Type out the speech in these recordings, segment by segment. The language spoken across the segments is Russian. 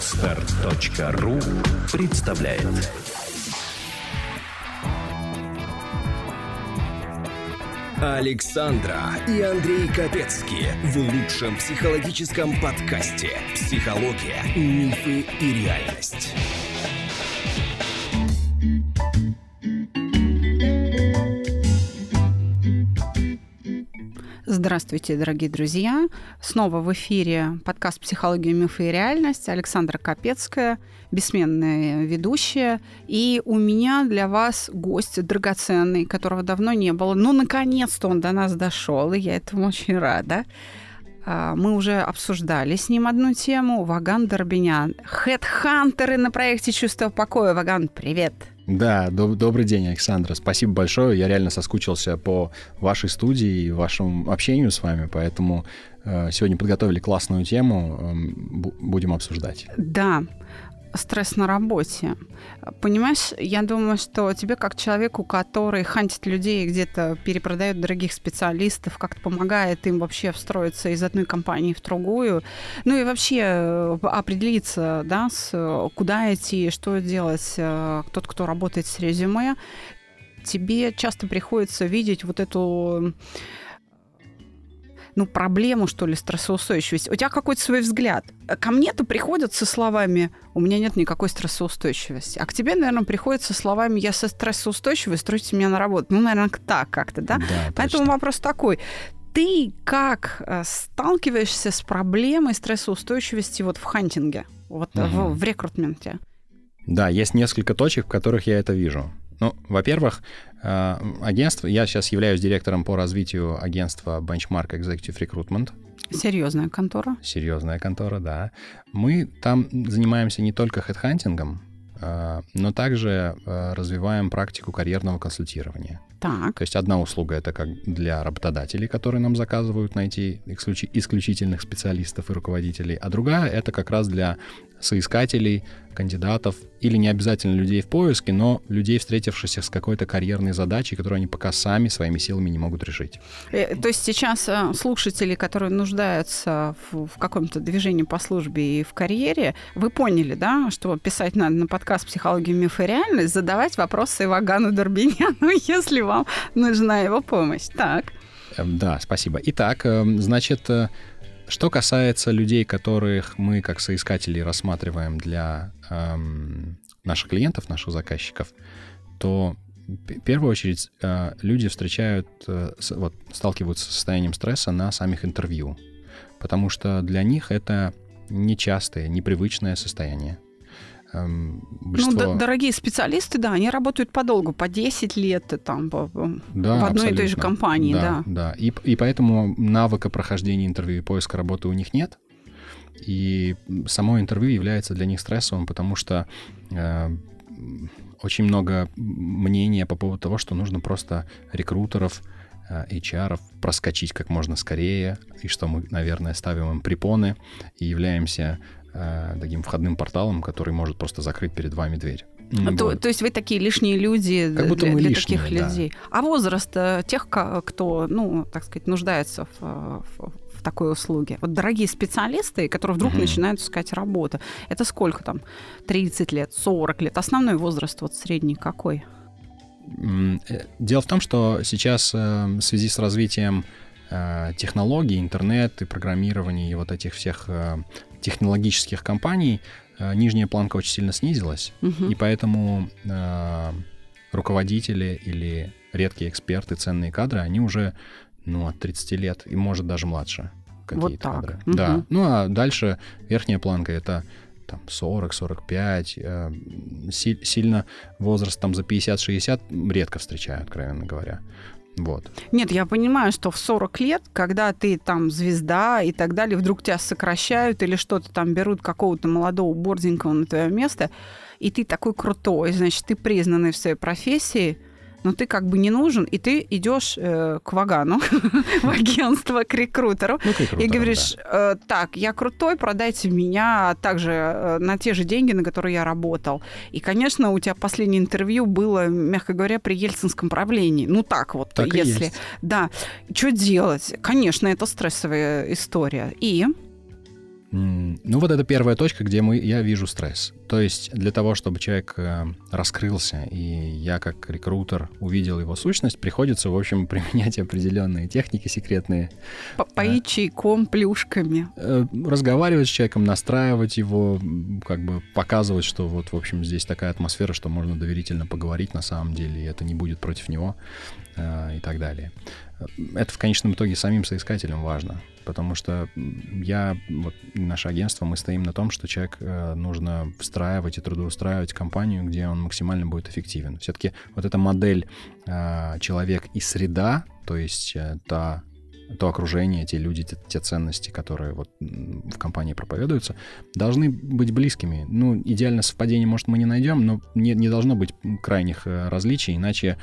Отстар.ру представляет Александра и Андрей Капецки в лучшем психологическом подкасте «Психология, мифы и реальность». Здравствуйте, дорогие друзья. Снова в эфире подкаст «Психология, мифы и реальность». Александра Капецкая, бессменная ведущая. И у меня для вас гость драгоценный, которого давно не было. Ну, наконец-то он до нас дошел, и я этому очень рада. А, мы уже обсуждали с ним одну тему. Ваган Дорбинян. Хедхантеры на проекте «Чувство покоя». Ваган, привет! Да, доб- добрый день, Александра. Спасибо большое. Я реально соскучился по вашей студии и вашему общению с вами, поэтому э, сегодня подготовили классную тему, э, будем обсуждать. Да стресс на работе. Понимаешь, я думаю, что тебе как человеку, который хантит людей, где-то перепродает дорогих специалистов, как-то помогает им вообще встроиться из одной компании в другую, ну и вообще э, определиться, да, с, куда идти, что делать, э, тот, кто работает с резюме, тебе часто приходится видеть вот эту ну, проблему, что ли, стрессоустойчивость. У тебя какой-то свой взгляд. Ко мне-то приходят со словами «у меня нет никакой стрессоустойчивости». А к тебе, наверное, приходят со словами «я со стрессоустойчивой, стройте меня на работу». Ну, наверное, так как-то, да? да Поэтому точно. вопрос такой. Ты как э, сталкиваешься с проблемой стрессоустойчивости вот в хантинге, вот угу. в, в рекрутменте? Да, есть несколько точек, в которых я это вижу. Ну, во-первых, э, агентство, я сейчас являюсь директором по развитию агентства Benchmark Executive Recruitment. Серьезная контора. Серьезная контора, да. Мы там занимаемся не только хедхантингом, э, но также э, развиваем практику карьерного консультирования. Так. То есть одна услуга это как для работодателей, которые нам заказывают найти исключительных специалистов и руководителей, а другая это как раз для соискателей, кандидатов или не обязательно людей в поиске, но людей, встретившихся с какой-то карьерной задачей, которую они пока сами своими силами не могут решить. Э, то есть сейчас э, слушатели, которые нуждаются в, в каком-то движении по службе и в карьере, вы поняли, да, что писать надо на подкаст «Психология, миф и реальность», задавать вопросы Ивагану Дорбиняну, если вам нужна его помощь. Так. Эм, да, спасибо. Итак, эм, значит, э, что касается людей, которых мы как соискатели рассматриваем для эм, наших клиентов, наших заказчиков, то в первую очередь э, люди встречают, э, с, вот, сталкиваются с состоянием стресса на самих интервью, потому что для них это нечастое, непривычное состояние. Эм, большинство... Ну, дорогие специалисты, да, они работают подолгу, по 10 лет там, да, в одной абсолютно. и той же компании, да. Да, да. И, и поэтому навыка прохождения интервью и поиска работы у них нет. И само интервью является для них стрессовым, потому что э, очень много мнения по поводу того, что нужно просто рекрутеров, э, HR проскочить как можно скорее, и что мы, наверное, ставим им препоны и являемся э, таким входным порталом, который может просто закрыть перед вами дверь. А то, то есть вы такие лишние люди как будто для, мы для лишние, таких да. людей. А возраст э, тех, кто, ну, так сказать, нуждается в, в, в такой услуге? Вот дорогие специалисты, которые вдруг угу. начинают искать работу, это сколько там? 30 лет, 40 лет? Основной возраст вот средний какой? Э, дело в том, что сейчас э, в связи с развитием технологий, интернет и программирования и вот этих всех технологических компаний нижняя планка очень сильно снизилась, угу. и поэтому э, руководители или редкие эксперты, ценные кадры, они уже ну, от 30 лет и, может, даже младше какие-то вот кадры. Угу. Да. Ну, а дальше верхняя планка — это там 40-45, э, си- сильно возраст там за 50-60 редко встречаю, откровенно говоря. Вот. Нет, я понимаю, что в 40 лет, когда ты там звезда и так далее, вдруг тебя сокращают или что-то там берут какого-то молодого борзенького на твое место, и ты такой крутой, значит, ты признанный в своей профессии, но ты как бы не нужен, и ты идешь э, к Вагану, в агентство, к рекрутеру, ну, к рекрутеру и говоришь, да. э, так, я крутой, продайте меня также э, на те же деньги, на которые я работал. И, конечно, у тебя последнее интервью было, мягко говоря, при ельцинском правлении. Ну так вот, так если... Да. Что делать? Конечно, это стрессовая история. И... Ну вот это первая точка, где мы, я вижу стресс. То есть для того, чтобы человек э, раскрылся, и я как рекрутер увидел его сущность, приходится, в общем, применять определенные техники секретные. Поить чайком, плюшками. Э, разговаривать с человеком, настраивать его, как бы показывать, что вот, в общем, здесь такая атмосфера, что можно доверительно поговорить на самом деле, и это не будет против него э, и так далее. Это в конечном итоге самим соискателям важно, потому что я, вот наше агентство, мы стоим на том, что человек э, нужно встраивать и трудоустраивать компанию, где он максимально будет эффективен. Все-таки вот эта модель э, человек и среда, то есть э, та то окружение, те люди, те, те ценности, которые вот в компании проповедуются, должны быть близкими. Ну, идеально совпадение, может, мы не найдем, но не, не должно быть крайних э, различий, иначе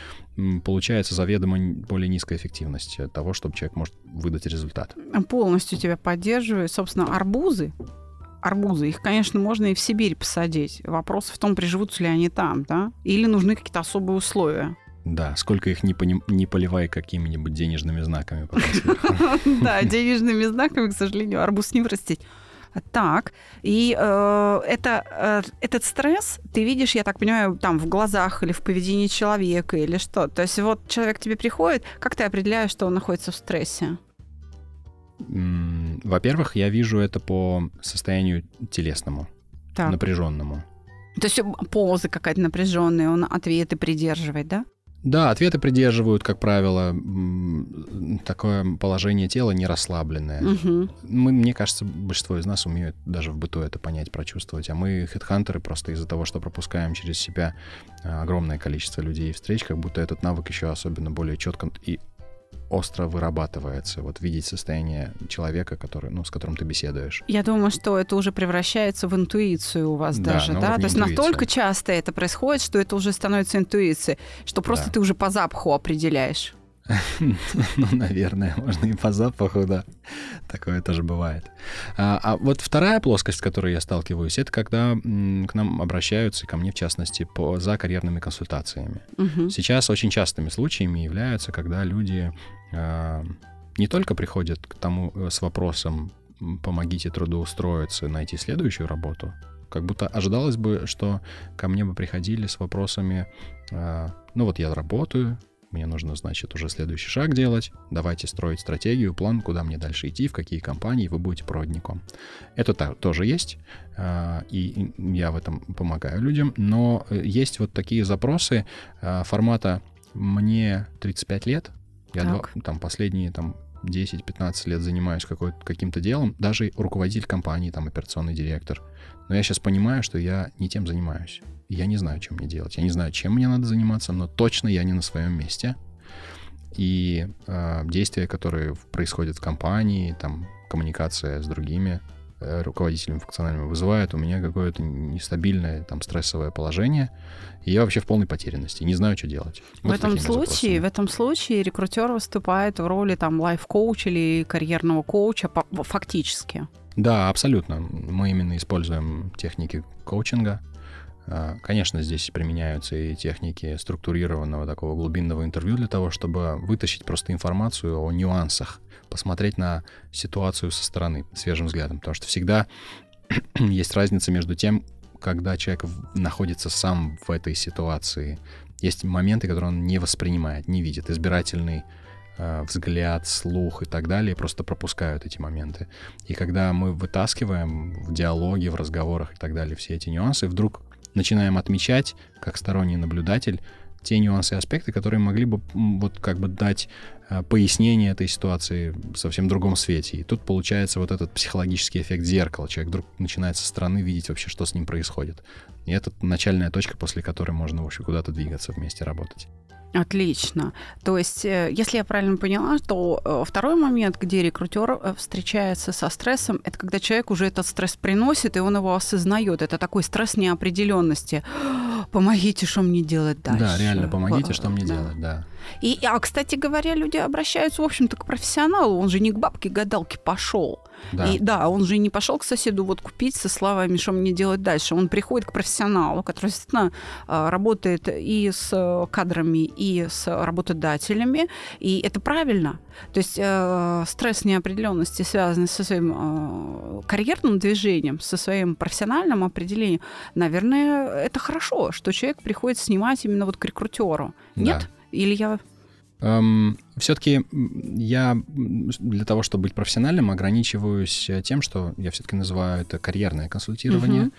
получается заведомо более низкая эффективность того, чтобы человек может выдать результат. Полностью тебя поддерживаю. Собственно, арбузы арбузы. Их, конечно, можно и в Сибирь посадить. Вопрос в том, приживутся ли они там, да? Или нужны какие-то особые условия. Да, сколько их не, пони, не поливай какими-нибудь денежными знаками. Да, денежными знаками, к сожалению, арбуз не вырастить. Так, и э, это, э, этот стресс ты видишь, я так понимаю, там в глазах или в поведении человека или что? То есть вот человек к тебе приходит, как ты определяешь, что он находится в стрессе? Во-первых, я вижу это по состоянию телесному, так. напряженному. То есть позы какая-то напряженная, он ответы придерживает, да? Да, ответы придерживают, как правило, такое положение тела не расслабленное. Угу. Мы, мне кажется, большинство из нас умеют даже в быту это понять, прочувствовать. А мы, хедхантеры, просто из-за того, что пропускаем через себя а, огромное количество людей и встреч, как будто этот навык еще особенно более четко и остро вырабатывается, вот видеть состояние человека, который, ну, с которым ты беседуешь. Я думаю, что это уже превращается в интуицию у вас да, даже, да? То есть настолько часто это происходит, что это уже становится интуицией, что просто да. ты уже по запаху определяешь. Ну, наверное, можно и по запаху, да. Такое тоже бывает. А, а вот вторая плоскость, с которой я сталкиваюсь, это когда к нам обращаются, ко мне в частности, по, за карьерными консультациями. Угу. Сейчас очень частыми случаями являются, когда люди не только приходят к тому э, с вопросом «помогите трудоустроиться, найти следующую работу», как будто ожидалось бы, что ко мне бы приходили с вопросами, а, ну вот я работаю, мне нужно, значит, уже следующий шаг делать. Давайте строить стратегию, план, куда мне дальше идти, в какие компании вы будете проводником. Это тоже есть, а, и я в этом помогаю людям, но э, есть вот такие запросы а, формата «мне 35 лет», я два, там последние там 10-15 лет занимаюсь каким-то делом, даже руководитель компании, там операционный директор. Но я сейчас понимаю, что я не тем занимаюсь я не знаю, чем мне делать. Я не знаю, чем мне надо заниматься, но точно я не на своем месте. И э, действия, которые происходят в компании, там коммуникация с другими э, руководителями функциональными вызывает у меня какое-то нестабильное там стрессовое положение, и я вообще в полной потерянности, не знаю, что делать. Вот в этом случае, в этом случае рекрутер выступает в роли там лайф-коуча или карьерного коуча фактически. Да, абсолютно. Мы именно используем техники коучинга. А, конечно, здесь применяются и техники структурированного такого глубинного интервью для того, чтобы вытащить просто информацию о нюансах, посмотреть на ситуацию со стороны свежим взглядом, потому что всегда есть разница между тем, когда человек находится сам в этой ситуации. Есть моменты, которые он не воспринимает, не видит. Избирательный э, взгляд, слух и так далее просто пропускают эти моменты. И когда мы вытаскиваем в диалоге, в разговорах и так далее все эти нюансы, вдруг начинаем отмечать, как сторонний наблюдатель, те нюансы и аспекты, которые могли бы вот как бы дать э, пояснение этой ситуации в совсем другом свете. И тут получается вот этот психологический эффект зеркала. Человек вдруг начинает со стороны видеть вообще, что с ним происходит. И это начальная точка, после которой можно вообще куда-то двигаться вместе, работать. Отлично. То есть, э, если я правильно поняла, то э, второй момент, где рекрутер э, встречается со стрессом, это когда человек уже этот стресс приносит, и он его осознает. Это такой стресс неопределенности. Помогите, что мне делать дальше. Да, реально, помогите, что мне да. делать, да. И, а, кстати говоря, люди обращаются, в общем-то, к профессионалу. Он же не к бабке-гадалке пошел. Да. И да, он же не пошел к соседу вот купить со словами, что мне делать дальше. Он приходит к профессионалу, который, естественно, а, работает и с кадрами, и с работодателями, и это правильно. То есть э, стресс неопределенности, связанный со своим э, карьерным движением, со своим профессиональным определением, наверное, это хорошо, что человек приходит снимать именно вот к рекрутеру. Да. Нет? Или я Эм, все-таки я для того, чтобы быть профессиональным, ограничиваюсь тем, что я все-таки называю это карьерное консультирование. Угу.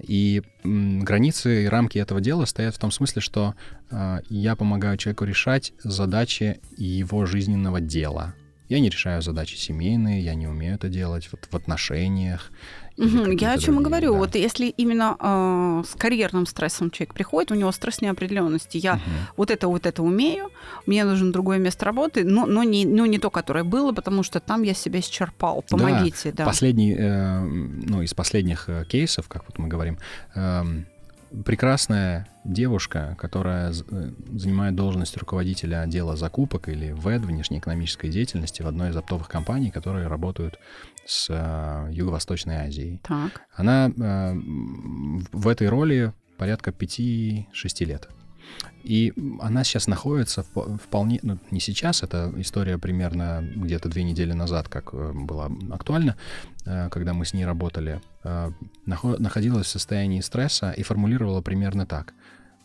И м, границы и рамки этого дела стоят в том смысле, что э, я помогаю человеку решать задачи его жизненного дела. Я не решаю задачи семейные, я не умею это делать вот в отношениях. Угу, я о чем и говорю. Да. Вот если именно э, с карьерным стрессом человек приходит, у него стресс неопределенности. Я угу. вот это вот это умею, мне нужно другое место работы, но, но, не, но не то, которое было, потому что там я себя исчерпал. Помогите, да. да. Последний, э, ну, из последних э, кейсов, как вот мы говорим, э, прекрасная девушка, которая э, занимает должность руководителя отдела закупок или ВЭД, внешнеэкономической деятельности в одной из оптовых компаний, которые работают с э, Юго-Восточной Азией. Так. Она э, в этой роли порядка 5-6 лет. И она сейчас находится вполне, ну, не сейчас, это история примерно где-то две недели назад, как э, была актуальна, когда мы с ней работали, находилась в состоянии стресса и формулировала примерно так.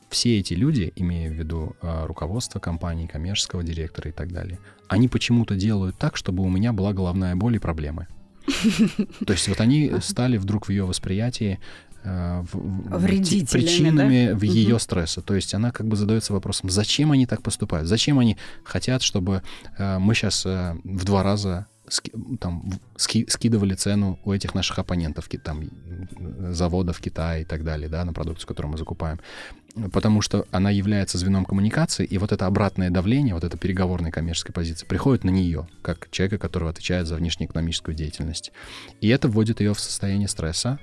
Все эти люди, имея в виду руководство компании, коммерческого директора и так далее, они почему-то делают так, чтобы у меня была головная боль и проблемы. То есть вот они стали вдруг в ее восприятии Э, Вредителями, причинами да? в ее угу. стресса. То есть она как бы задается вопросом, зачем они так поступают? Зачем они хотят, чтобы э, мы сейчас э, в два раза там, ски, скидывали цену у этих наших оппонентов, там, заводов Китая и так далее, да, на продукцию, которую мы закупаем. Потому что она является звеном коммуникации, и вот это обратное давление, вот эта переговорная коммерческая позиция приходит на нее, как человека, который отвечает за внешнеэкономическую деятельность. И это вводит ее в состояние стресса,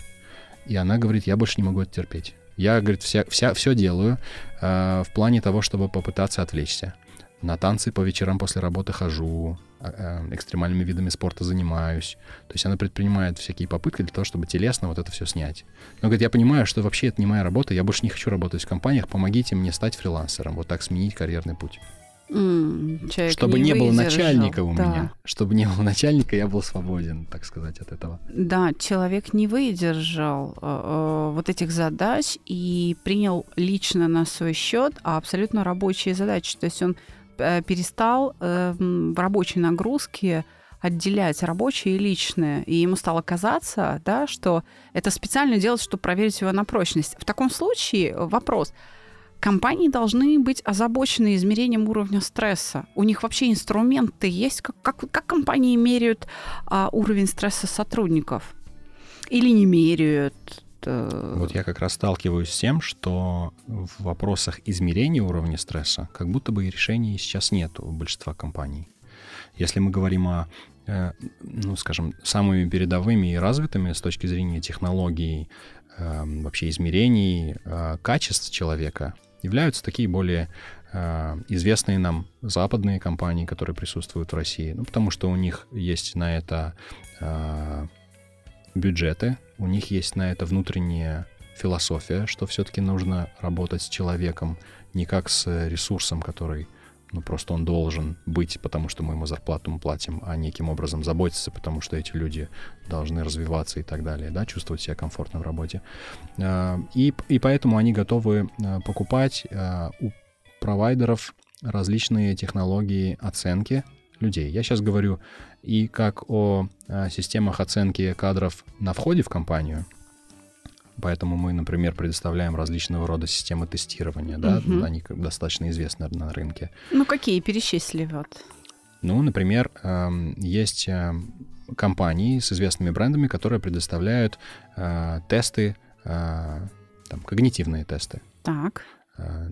и она говорит, я больше не могу это терпеть. Я, говорит, вся, вся, все делаю э, в плане того, чтобы попытаться отвлечься. На танцы по вечерам после работы хожу, экстремальными видами спорта занимаюсь. То есть она предпринимает всякие попытки для того, чтобы телесно вот это все снять. Но говорит, я понимаю, что вообще это не моя работа, я больше не хочу работать в компаниях, помогите мне стать фрилансером, вот так сменить карьерный путь. Mm, чтобы не, не было начальника у да. меня. Чтобы не было начальника, я был свободен, так сказать, от этого. Да, человек не выдержал э, э, вот этих задач и принял лично на свой счет абсолютно рабочие задачи. То есть он э, перестал э, в рабочей нагрузке отделять рабочее и личное. И ему стало казаться, да, что это специально делать, чтобы проверить его на прочность. В таком случае вопрос – компании должны быть озабочены измерением уровня стресса. У них вообще инструменты есть, как, как, как компании меряют а, уровень стресса сотрудников? Или не меряют? Вот я как раз сталкиваюсь с тем, что в вопросах измерения уровня стресса как будто бы решений сейчас нет у большинства компаний. Если мы говорим о, э, ну, скажем, самыми передовыми и развитыми с точки зрения технологий, э, вообще измерений э, качеств человека, являются такие более э, известные нам западные компании, которые присутствуют в России. Ну, потому что у них есть на это э, бюджеты, у них есть на это внутренняя философия, что все-таки нужно работать с человеком не как с ресурсом, который ну, просто он должен быть, потому что мы ему зарплату платим, а неким образом заботиться, потому что эти люди должны развиваться и так далее, да, чувствовать себя комфортно в работе. А, и, и поэтому они готовы а, покупать а, у провайдеров различные технологии оценки людей. Я сейчас говорю и как о системах оценки кадров на входе в компанию, Поэтому мы, например, предоставляем различного рода системы тестирования, да, угу. они достаточно известны на рынке. Ну, какие перечислили вот? Ну, например, эм, есть э, компании с известными брендами, которые предоставляют э, тесты, э, там, когнитивные тесты. Так.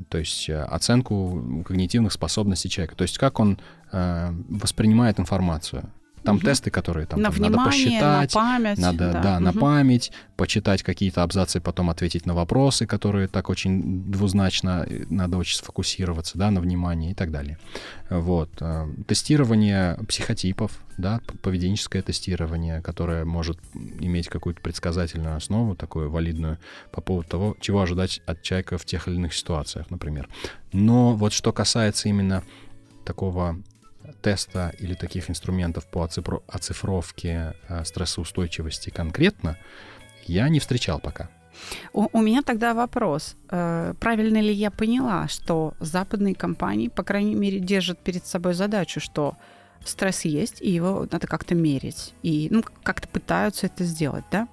То есть оценку когнитивных способностей человека. То есть как он воспринимает информацию. Там угу. тесты, которые там, на там внимание, надо посчитать, на память, надо, да, да угу. на память, почитать какие-то абзацы, потом ответить на вопросы, которые так очень двузначно, э, надо очень сфокусироваться, да, на внимании и так далее. Вот. Э, тестирование психотипов, да, поведенческое тестирование, которое может иметь какую-то предсказательную основу, такую валидную, по поводу того, чего ожидать от человека в тех или иных ситуациях, например. Но вот что касается именно такого теста или таких инструментов по оцифровке э, стрессоустойчивости конкретно, я не встречал пока. У, у меня тогда вопрос. Э, правильно ли я поняла, что западные компании, по крайней мере, держат перед собой задачу, что стресс есть, и его надо как-то мерить. И ну, как-то пытаются это сделать, да?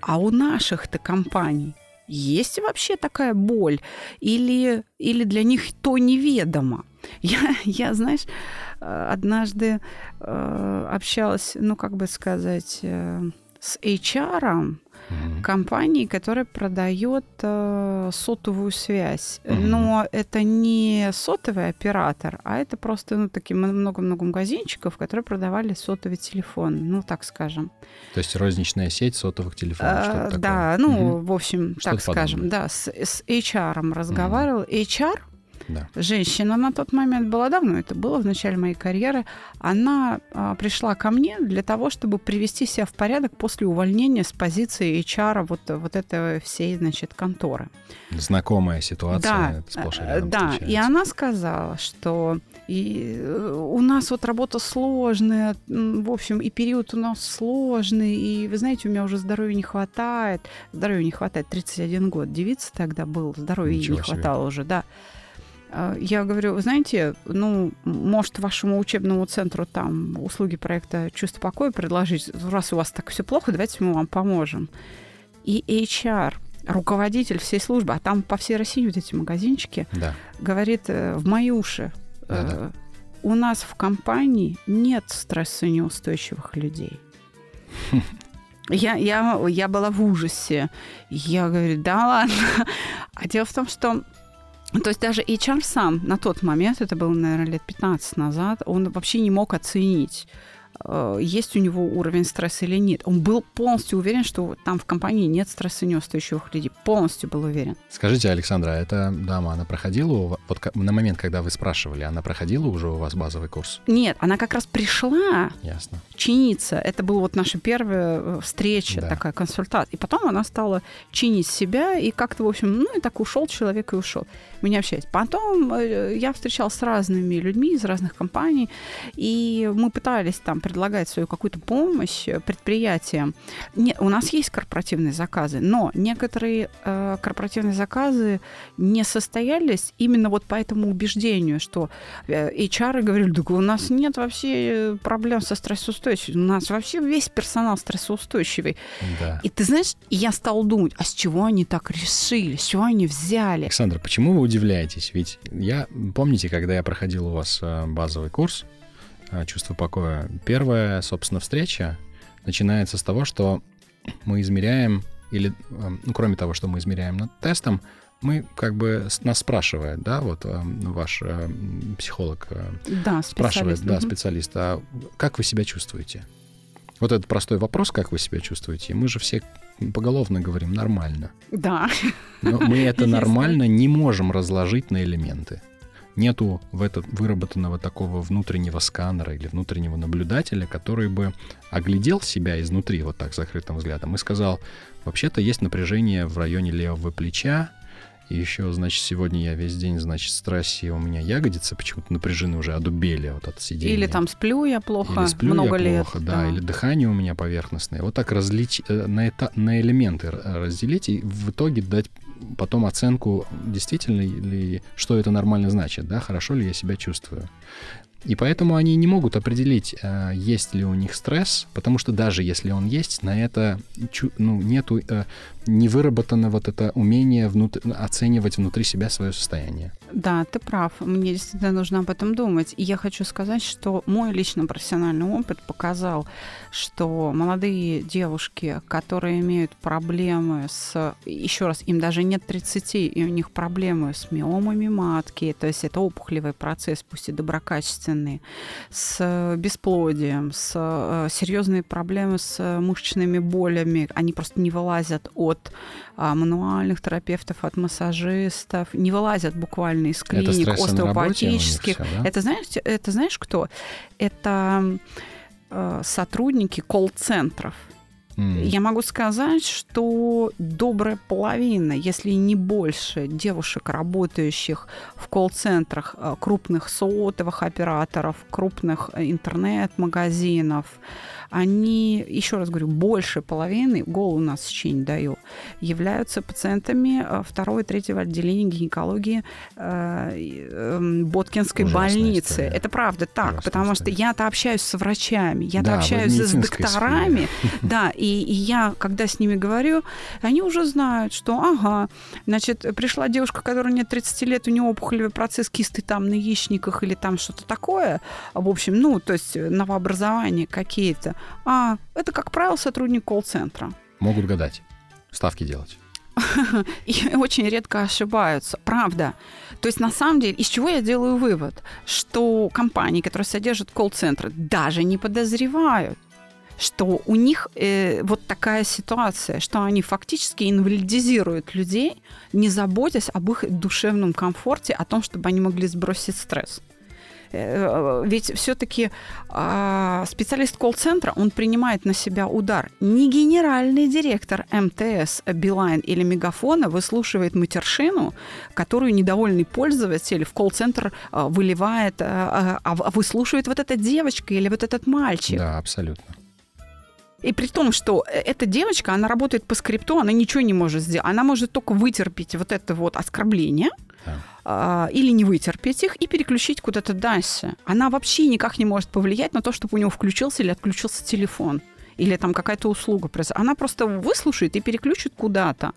А у наших-то компаний есть вообще такая боль? Или, или для них то неведомо? Я, я знаешь, э, однажды э, общалась, ну, как бы сказать, э, с HR, угу. компании, которая продает э, сотовую связь. Угу. Но это не сотовый оператор, а это просто ну, такие много-много магазинчиков, которые продавали сотовый телефон, ну так скажем. То есть розничная сеть сотовых телефонов, а, что-то такое. Да, ну, угу. в общем, что так скажем, да, с, с HR разговаривал. Угу. HR да. Женщина на тот момент была давно, это было в начале моей карьеры. Она а, пришла ко мне для того, чтобы привести себя в порядок после увольнения с позиции HR вот, вот этой всей, значит, конторы. Знакомая ситуация. Да, рядом да. И она сказала, что и э, у нас вот работа сложная, в общем, и период у нас сложный, и вы знаете, у меня уже здоровья не хватает, здоровья не хватает, 31 год, девица тогда был, здоровья Ничего не себе. хватало уже, да. А, я говорю, вы знаете, ну, может, вашему учебному центру там услуги проекта «Чувство покоя» предложить, раз у вас так все плохо, давайте мы вам поможем. И HR, руководитель всей службы, а там по всей России вот эти магазинчики, да. говорит э, в мои уши, да, да. Э, у нас в компании нет стрессонеустойчивых людей. Я, я, я была в ужасе. Я говорю, да ладно. А дело в том, что то есть даже HR сам на тот момент, это было, наверное, лет 15 назад, он вообще не мог оценить, есть у него уровень стресса или нет. Он был полностью уверен, что там в компании нет стрессонеустойчивых людей. Полностью был уверен. Скажите, Александра, а эта дама, она проходила у вас, вот на момент, когда вы спрашивали, она проходила уже у вас базовый курс? Нет, она как раз пришла Ясно. чиниться. Это была вот наша первая э, встреча, да. такая консультация. И потом она стала чинить себя, и как-то, в общем, ну и так ушел человек и ушел. Мы не общались. Потом э, я встречалась с разными людьми из разных компаний, и мы пытались там предлагать свою какую-то помощь предприятиям. Не, у нас есть корпоративные заказы, но некоторые э, корпоративные заказы не состоялись именно вот по этому убеждению, что э, HR говорили, да у нас нет вообще проблем со стрессоустойчивостью, у нас вообще весь персонал стрессоустойчивый. Да. И ты знаешь, я стал думать, а с чего они так решили, с чего они взяли? Александр, почему вы удивляетесь? Ведь я, помните, когда я проходил у вас э, базовый курс, Э, чувство покоя. Первая, собственно, встреча начинается с того, что мы измеряем, или, э, ну, кроме того, что мы измеряем над тестом, мы как бы нас спрашивает, да, вот э, ваш психолог да, спрашивает, да, специалист, а как вы себя чувствуете? Вот этот простой вопрос, как вы себя чувствуете, мы же все поголовно говорим нормально. Да. Но мы это нормально не можем разложить на элементы нету в этот выработанного такого внутреннего сканера или внутреннего наблюдателя, который бы оглядел себя изнутри вот так закрытым взглядом и сказал, вообще-то есть напряжение в районе левого плеча, и еще, значит, сегодня я весь день, значит, в стрессе, у меня ягодицы почему-то напряжены уже одубели вот от сидения. Или там сплю я плохо или сплю много я лет. плохо, да, да, или дыхание у меня поверхностное. Вот так различ... Э, на, это... на элементы разделить и в итоге дать потом оценку, действительно ли, что это нормально значит, да, хорошо ли я себя чувствую. И поэтому они не могут определить, э, есть ли у них стресс, потому что даже если он есть, на это ну, нету э, не выработано вот это умение внут... оценивать внутри себя свое состояние. Да, ты прав. Мне действительно нужно об этом думать. И я хочу сказать, что мой лично профессиональный опыт показал, что молодые девушки, которые имеют проблемы с... Еще раз, им даже нет 30, и у них проблемы с миомами матки, то есть это опухолевый процесс, пусть и доброкачественный, с бесплодием, с э, серьезные проблемы с мышечными болями. Они просто не вылазят от а, мануальных терапевтов, от массажистов, не вылазят буквально из клиник это остеопатических. Все, да? это, знаешь, это знаешь кто? Это э, сотрудники колл-центров. Mm. Я могу сказать, что добрая половина, если не больше, девушек, работающих в колл-центрах э, крупных сотовых операторов, крупных э, интернет-магазинов, они, еще раз говорю, больше половины, голову нас сейчас не даю, являются пациентами э, второго и третьего отделения гинекологии э, э, Боткинской Ужасная больницы. История. Это правда так, Ужасная потому история. что я-то общаюсь с врачами, я-то да, общаюсь с докторами, да, и, и я, когда с ними говорю, они уже знают, что, ага, значит, пришла девушка, которая нет 30 лет, у нее опухолевый процесс кисты там на яичниках или там что-то такое, в общем, ну, то есть новообразования какие-то. А, это, как правило, сотрудник колл-центра. Могут гадать, ставки делать. И очень редко ошибаются, правда. То есть, на самом деле, из чего я делаю вывод? Что компании, которые содержат колл-центры, даже не подозревают, что у них э, вот такая ситуация, что они фактически инвалидизируют людей, не заботясь об их душевном комфорте, о том, чтобы они могли сбросить стресс. Э, ведь все-таки а, специалист колл-центра, он принимает на себя удар. Не генеральный директор МТС, Билайн или Мегафона выслушивает матершину, которую недовольный пользователь в колл-центр а, выливает, а, а выслушивает вот эта девочка или вот этот мальчик. Да, абсолютно. И при том, что э, эта девочка, она работает по скрипту, она ничего не может сделать. Она может только вытерпеть вот это вот оскорбление, да. или не вытерпеть их и переключить куда-то дальше. Она вообще никак не может повлиять на то, чтобы у него включился или отключился телефон или там какая-то услуга. Она просто выслушает и переключит куда-то.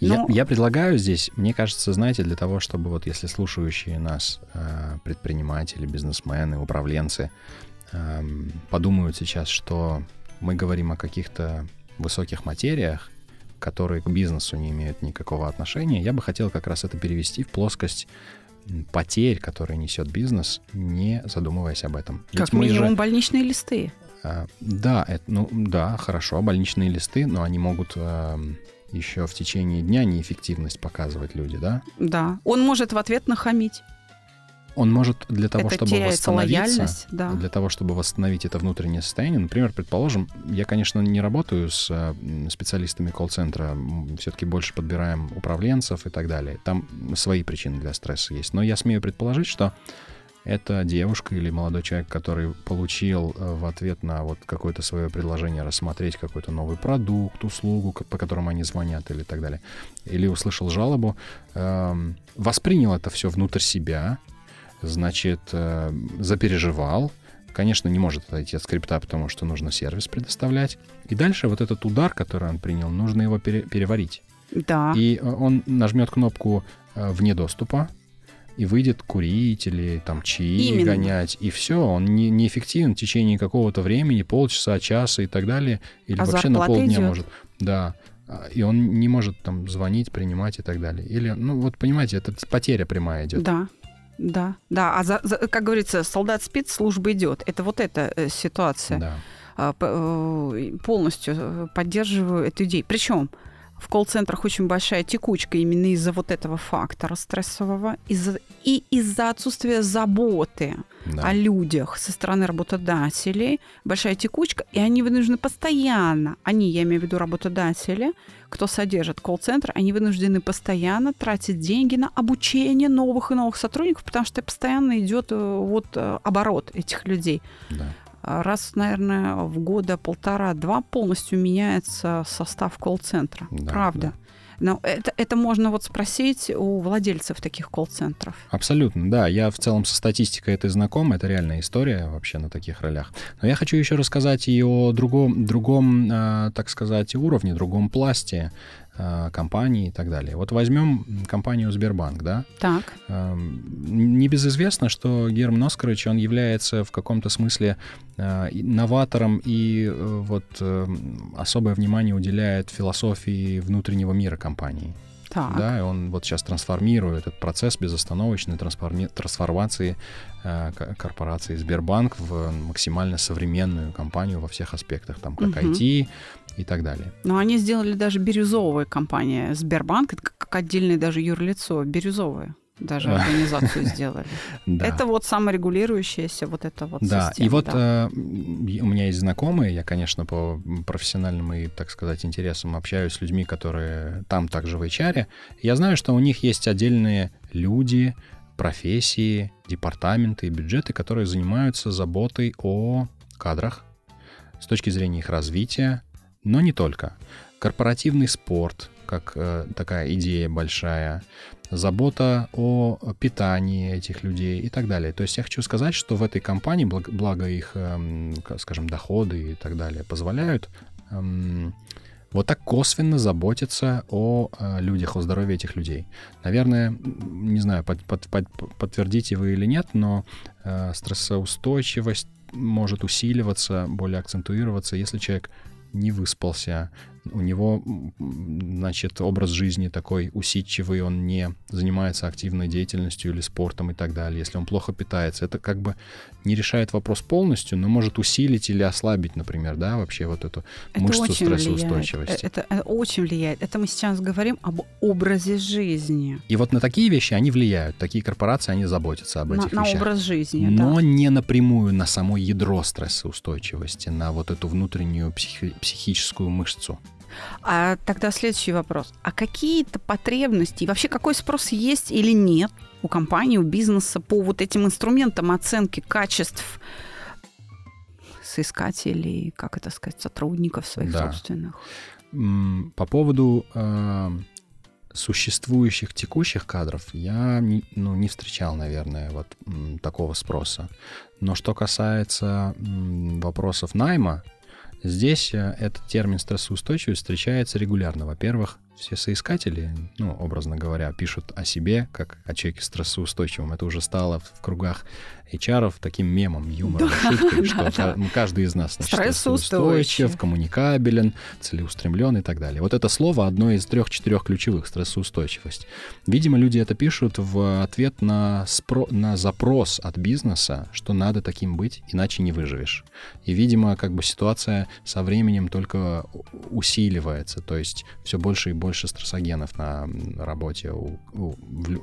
Но... Я, я предлагаю здесь, мне кажется, знаете, для того, чтобы вот если слушающие нас э, предприниматели, бизнесмены, управленцы подумают сейчас, что мы говорим о каких-то высоких материях, которые к бизнесу не имеют никакого отношения, я бы хотел как раз это перевести в плоскость потерь, которые несет бизнес, не задумываясь об этом. Как Ведь минимум же... больничные листы. А, да, это, ну да, хорошо, больничные листы, но они могут а, еще в течение дня неэффективность показывать люди, да? Да. Он может в ответ нахамить. Он может для того, это чтобы восстановиться, да. для того, чтобы восстановить это внутреннее состояние, например, предположим, я, конечно, не работаю с э, специалистами колл-центра, все-таки больше подбираем управленцев и так далее. Там свои причины для стресса есть. Но я смею предположить, что это девушка или молодой человек, который получил э, в ответ на вот какое-то свое предложение рассмотреть какой-то новый продукт, услугу, по которому они звонят или так далее, или услышал жалобу, эм, воспринял это все внутрь себя, значит, э, запереживал, конечно, не может отойти от скрипта, потому что нужно сервис предоставлять. И дальше вот этот удар, который он принял, нужно его пере- переварить. Да. И э, он нажмет кнопку э, вне доступа, и выйдет курить или там чаи Именно. гонять, и все, он не, неэффективен в течение какого-то времени, полчаса, часа и так далее, или а вообще на полдня идет. может. Да, и он не может там звонить, принимать и так далее. Или, ну вот понимаете, это потеря прямая идет. Да, да, да. А за, за, как говорится, солдат спит, служба идет. Это вот эта э, ситуация. Да. А, э, полностью э, поддерживаю эту идею. Причем в колл-центрах очень большая текучка именно из-за вот этого фактора стрессового из и из-за отсутствия заботы да. о людях со стороны работодателей. Большая текучка, и они вынуждены постоянно, они, я имею в виду работодатели, кто содержит колл-центр, они вынуждены постоянно тратить деньги на обучение новых и новых сотрудников, потому что постоянно идет э, вот э, оборот этих людей. Да раз, наверное, в года полтора-два полностью меняется состав колл-центра. Да, Правда. Да. Но это, это можно вот спросить у владельцев таких колл-центров. Абсолютно, да. Я в целом со статистикой это знаком, это реальная история вообще на таких ролях. Но я хочу еще рассказать и о другом, другом э, так сказать, уровне, другом пласте Э, компании и так далее. Вот возьмем компанию Сбербанк, да? Так. Эм, небезызвестно, что Герман Оскарович, он является в каком-то смысле э, новатором и э, вот особое внимание уделяет философии внутреннего мира компании. Так. Да, и он вот сейчас трансформирует этот процесс безостановочной трансформи- трансформации э, корпорации Сбербанк в максимально современную компанию во всех аспектах, там как Мгм. IT и так далее. Но они сделали даже бирюзовая компания. Сбербанк, это как как отдельное даже юрлицо, бирюзовое. Даже организацию сделали. Да. Это вот саморегулирующаяся вот эта вот Да, система. и вот да. э, у меня есть знакомые, я, конечно, по профессиональным и, так сказать, интересам общаюсь с людьми, которые там также в HR. Я знаю, что у них есть отдельные люди, профессии, департаменты и бюджеты, которые занимаются заботой о кадрах с точки зрения их развития, но не только. Корпоративный спорт, как э, такая идея большая, забота о питании этих людей и так далее. То есть я хочу сказать, что в этой компании, благ- благо их, эм, скажем, доходы и так далее позволяют эм, вот так косвенно заботиться о э, людях, о здоровье этих людей. Наверное, не знаю, под- под- под- подтвердите вы или нет, но э, стрессоустойчивость может усиливаться, более акцентуироваться, если человек не выспался, у него, значит, образ жизни такой усидчивый, он не занимается активной деятельностью или спортом и так далее. Если он плохо питается, это как бы не решает вопрос полностью, но может усилить или ослабить, например, да, вообще вот эту Это мышцу влияет. стрессоустойчивости. Это, это очень влияет. Это мы сейчас говорим об образе жизни. И вот на такие вещи они влияют. Такие корпорации, они заботятся об На, этих на вещах. образ жизни, но да. не напрямую на само ядро стрессоустойчивости, на вот эту внутреннюю психи- психическую мышцу. А тогда следующий вопрос. А какие-то потребности, и вообще какой спрос есть или нет у компании, у бизнеса по вот этим инструментам оценки качеств соискателей, как это сказать, сотрудников своих Да. собственных? По поводу э, существующих текущих кадров я не, ну, не встречал, наверное, вот такого спроса. Но что касается вопросов найма, здесь э, этот термин стрессоустойчивость встречается регулярно. Во-первых, все соискатели, ну, образно говоря, пишут о себе, как о человеке стрессоустойчивом. Это уже стало в кругах HR таким мемом, юмором, шуткой, что да, ка- ну, каждый из нас значит, Стрессоустойчив. коммуникабелен, целеустремлен и так далее. Вот это слово одно из трех-четырех ключевых — стрессоустойчивость. Видимо, люди это пишут в ответ на, спро- на запрос от бизнеса, что надо таким быть, иначе не выживешь. И, видимо, как бы ситуация со временем только усиливается, то есть все больше и больше стрессогенов на работе у, у-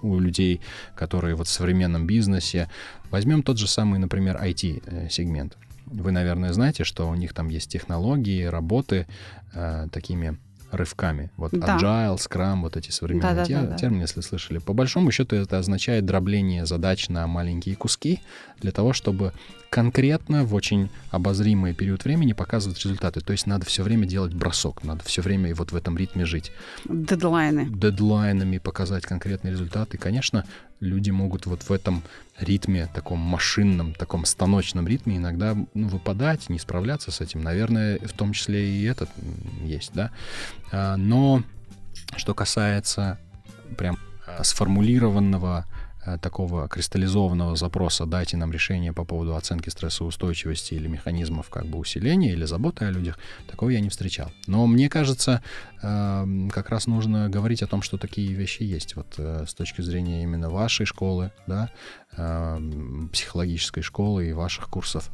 у людей, которые вот в современном бизнесе. Возьмем тот же самый, например, IT-сегмент. Вы, наверное, знаете, что у них там есть технологии, работы э, такими рывками. Вот Да. agile, scrum, вот эти современные те- Да-да-да-да. термины, если слышали. По большому счету это означает дробление задач на маленькие куски для того, чтобы конкретно в очень обозримый период времени показывать результаты. То есть надо все время делать бросок, надо все время и вот в этом ритме жить. Дедлайны. Дедлайнами показать конкретный результат. И, конечно, люди могут вот в этом ритме, таком машинном, таком станочном ритме иногда ну, выпадать, не справляться с этим. Наверное, в том числе и этот есть, да. А, Но что касается прям а, сформулированного такого кристаллизованного запроса «дайте нам решение по поводу оценки стрессоустойчивости или механизмов как бы усиления или заботы о людях», такого я не встречал. Но мне кажется, эм, как раз нужно говорить о том, что такие вещи есть. Вот э, с точки зрения именно вашей школы, да, эм, психологической школы и ваших курсов.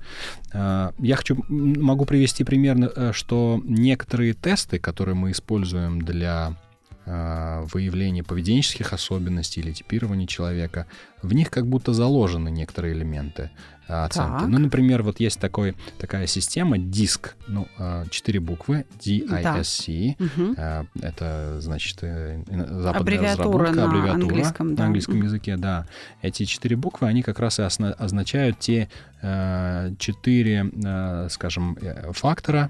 Э, Я хочу, могу привести пример, э, что некоторые тесты, которые мы используем для э, выявления поведенческих особенностей или типирования человека, в них как будто заложены некоторые элементы э, оценки. Так. Ну, например, вот есть такой, такая система DISC, ну, э, четыре буквы, D-I-S-C. Э, Это, значит, э, западная Аббревиатура разработка, на аббревиатура английском, да. на английском языке, да. Эти четыре буквы, они как раз и означают те э, четыре, э, скажем, фактора,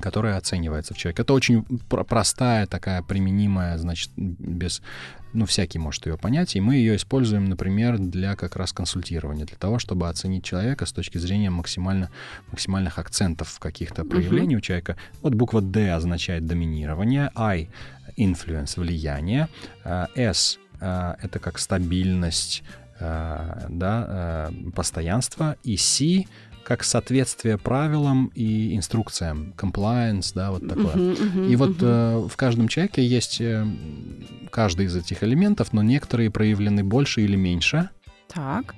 которые оцениваются в человеке. Это очень пр- простая такая применимая, значит, без, ну, всякий может ее понять, и мы ее используем, например, для как раз консультирования, для того, чтобы оценить человека с точки зрения максимально, максимальных акцентов каких-то проявлений у человека. Вот буква D означает доминирование, I — influence, влияние, S а, — это как стабильность, а, да, постоянство, и C как соответствие правилам и инструкциям, compliance, да, вот такое. Uh-huh, uh-huh, и вот uh-huh. э, в каждом человеке есть э, каждый из этих элементов, но некоторые проявлены больше или меньше. Так.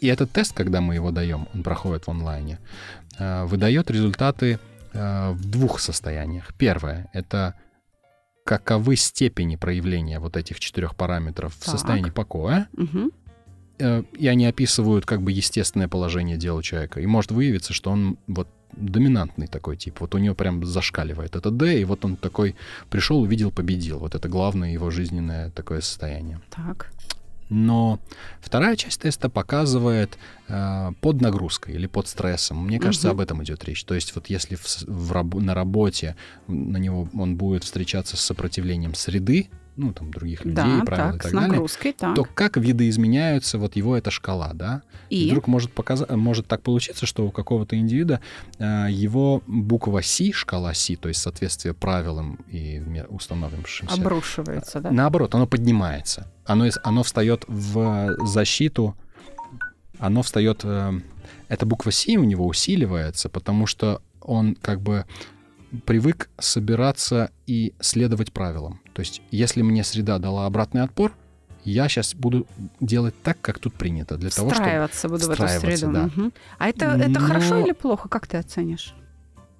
И этот тест, когда мы его даем, он проходит в онлайне, э, выдает результаты э, в двух состояниях. Первое — это каковы степени проявления вот этих четырех параметров так. в состоянии покоя. Угу. И они описывают как бы естественное положение дела человека. И может выявиться, что он вот доминантный такой тип. Вот у него прям зашкаливает это D, и вот он такой пришел, увидел, победил. Вот это главное его жизненное такое состояние. Так. Но вторая часть теста показывает э, под нагрузкой или под стрессом. Мне кажется, угу. об этом идет речь. То есть вот если в, в, на работе на него он будет встречаться с сопротивлением среды, ну, там, других людей, да, правил так, и так с далее, нагрузкой, так. то как видоизменяются вот его эта шкала, да? И, и вдруг может, показать, может так получиться, что у какого-то индивида э, его буква Си, шкала Си, то есть соответствие правилам и установившимся... Обрушивается, да? Наоборот, оно поднимается. Оно, оно встает в защиту, оно встает... Э, эта буква Си у него усиливается, потому что он как бы привык собираться и следовать правилам. То есть, если мне среда дала обратный отпор, я сейчас буду делать так, как тут принято, для того, чтобы встраиваться буду в эту среду. Да. Угу. А это, это Но... хорошо или плохо? Как ты оценишь?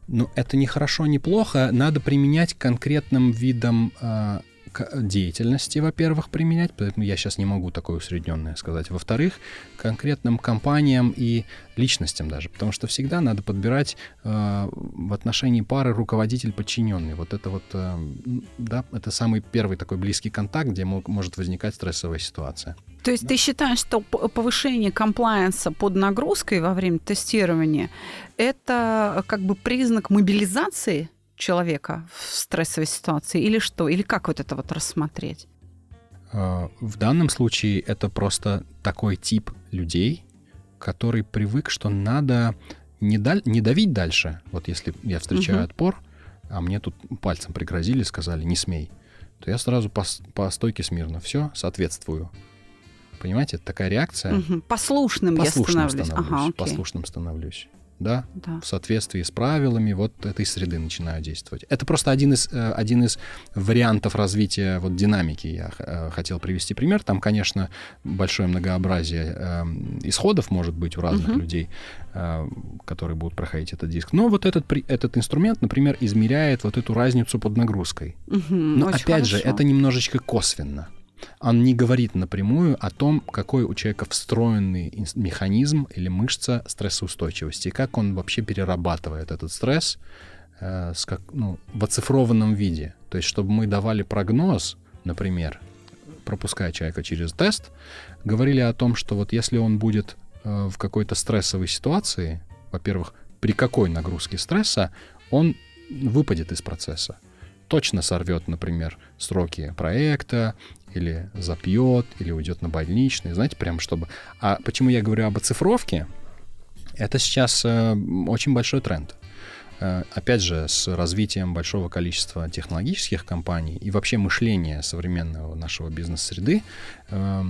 Ну, это не хорошо, не плохо. Надо применять конкретным видом э, деятельности, во-первых, применять, поэтому я сейчас не могу такое усредненное сказать. Во-вторых, конкретным компаниям и личностям даже, потому что всегда надо подбирать э, в отношении пары руководитель-подчиненный. Вот это вот, э, да, это самый первый такой близкий контакт, где мог, может возникать стрессовая ситуация. То есть да. ты считаешь, что повышение комплайенса под нагрузкой во время тестирования это как бы признак мобилизации человека в стрессовой ситуации или что? Или как вот это вот рассмотреть? А, в данном случае это просто такой тип людей, который привык, что надо не, даль, не давить дальше. Вот если я встречаю угу. отпор, а мне тут пальцем пригрозили, сказали, не смей, то я сразу по, по стойке смирно. Все, соответствую. Понимаете, такая реакция. Угу. Послушным, послушным я становлюсь. становлюсь ага, послушным становлюсь да, да, в соответствии с правилами вот этой среды начинаю действовать. Это просто один из, э, один из вариантов развития вот динамики. Я э, хотел привести пример. Там, конечно, большое многообразие э, исходов может быть у разных угу. людей, которые будут проходить этот диск. Но вот этот, этот инструмент, например, измеряет вот эту разницу под нагрузкой. Угу, Но опять хорошо. же, это немножечко косвенно он не говорит напрямую о том, какой у человека встроенный механизм или мышца стрессоустойчивости, как он вообще перерабатывает этот стресс э, с как, ну, в оцифрованном виде. То есть, чтобы мы давали прогноз, например, пропуская человека через тест, говорили о том, что вот если он будет э, в какой-то стрессовой ситуации, во-первых, при какой нагрузке стресса, он выпадет из процесса точно сорвет, например, сроки проекта, или запьет, или уйдет на больничный, знаете, прям чтобы... А почему я говорю об оцифровке? Это сейчас э, очень большой тренд. Э, опять же, с развитием большого количества технологических компаний и вообще мышления современного нашего бизнес-среды, э,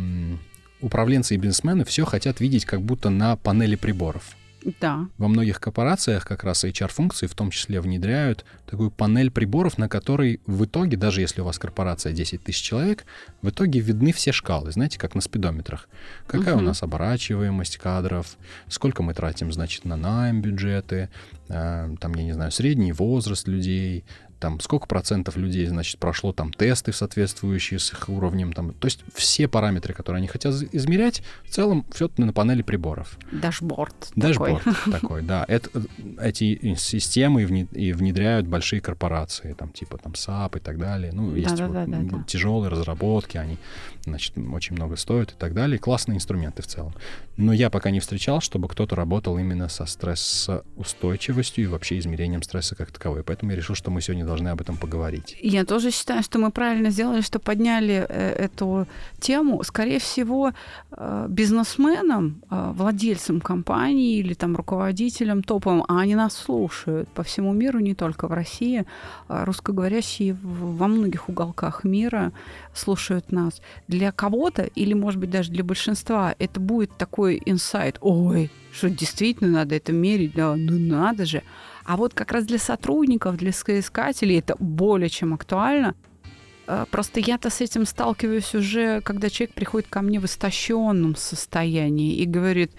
управленцы и бизнесмены все хотят видеть как будто на панели приборов. Да. Во многих корпорациях как раз HR-функции в том числе внедряют такую панель приборов, на которой в итоге, даже если у вас корпорация 10 тысяч человек, в итоге видны все шкалы, знаете, как на спидометрах. Какая угу. у нас оборачиваемость кадров, сколько мы тратим, значит, на найм бюджеты, э, там, я не знаю, средний возраст людей, там сколько процентов людей, значит, прошло там тесты соответствующие с их уровнем, там, то есть все параметры, которые они хотят измерять, в целом все на панели приборов. Дашборд. Дашборд такой, такой да. Это, эти системы и внедряют большие корпорации, там типа там SAP и так далее. Ну, есть да, вот да, да, тяжелые разработки, они, значит, очень много стоят и так далее. Классные инструменты в целом. Но я пока не встречал, чтобы кто-то работал именно со стрессоустойчивостью и вообще измерением стресса как таковой. Поэтому я решил, что мы сегодня должны об этом поговорить. Я тоже считаю, что мы правильно сделали, что подняли э, эту тему. Скорее всего, э, бизнесменам, э, владельцам компании или там руководителям топовым, а они нас слушают по всему миру, не только в России, а русскоговорящие во многих уголках мира слушают нас. Для кого-то или, может быть, даже для большинства это будет такой инсайт. Ой, что действительно надо это мерить, да, ну надо же. А вот как раз для сотрудников, для соискателей это более чем актуально. Э, просто я-то с этим сталкиваюсь уже, когда человек приходит ко мне в истощенном состоянии и говорит,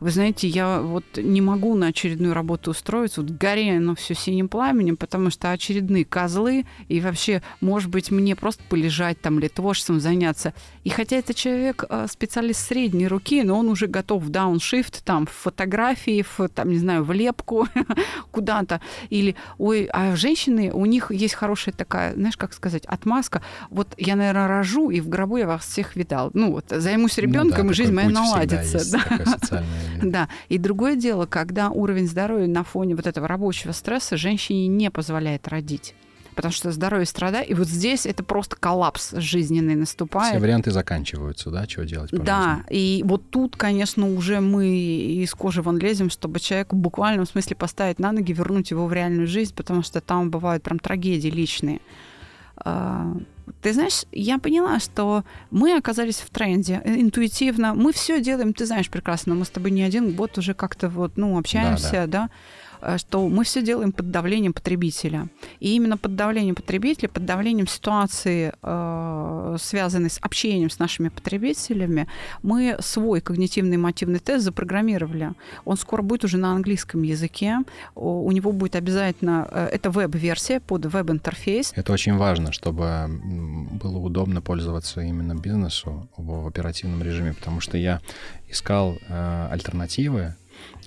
вы знаете, я вот не могу на очередную работу устроиться, вот горе оно все синим пламенем, потому что очередные козлы, и вообще, может быть, мне просто полежать там или творчеством заняться. И хотя это человек э, специалист средней руки, но он уже готов в дауншифт, там, в фотографии, в, там, не знаю, в лепку куда-то. Или, ой, а женщины, у них есть хорошая такая, знаешь, как сказать, отмазка. Вот я, наверное, рожу, и в гробу я вас всех видал. Ну вот, займусь ребенком, ну, да, и жизнь моя наладится. Да. Да. И другое дело, когда уровень здоровья на фоне вот этого рабочего стресса женщине не позволяет родить потому что здоровье страдает. И вот здесь это просто коллапс жизненный наступает. Все варианты заканчиваются, да, чего делать по Да, жизни. и вот тут, конечно, уже мы из кожи вон лезем, чтобы человеку в буквальном смысле поставить на ноги, вернуть его в реальную жизнь, потому что там бывают прям трагедии личные. Ты знаешь, я поняла, что мы оказались в тренде интуитивно. Мы все делаем, ты знаешь прекрасно, мы с тобой не один год уже как-то вот, ну, общаемся, да, да. да Э, что мы все делаем под давлением потребителя. И именно под давлением потребителя, под давлением ситуации, э, связанной с общением с нашими потребителями, мы свой когнитивный мотивный тест запрограммировали. Он скоро будет уже на английском языке. У него будет обязательно... Э, это веб-версия под веб-интерфейс. Это очень важно, чтобы было удобно пользоваться именно бизнесу в оперативном режиме, потому что я искал э, альтернативы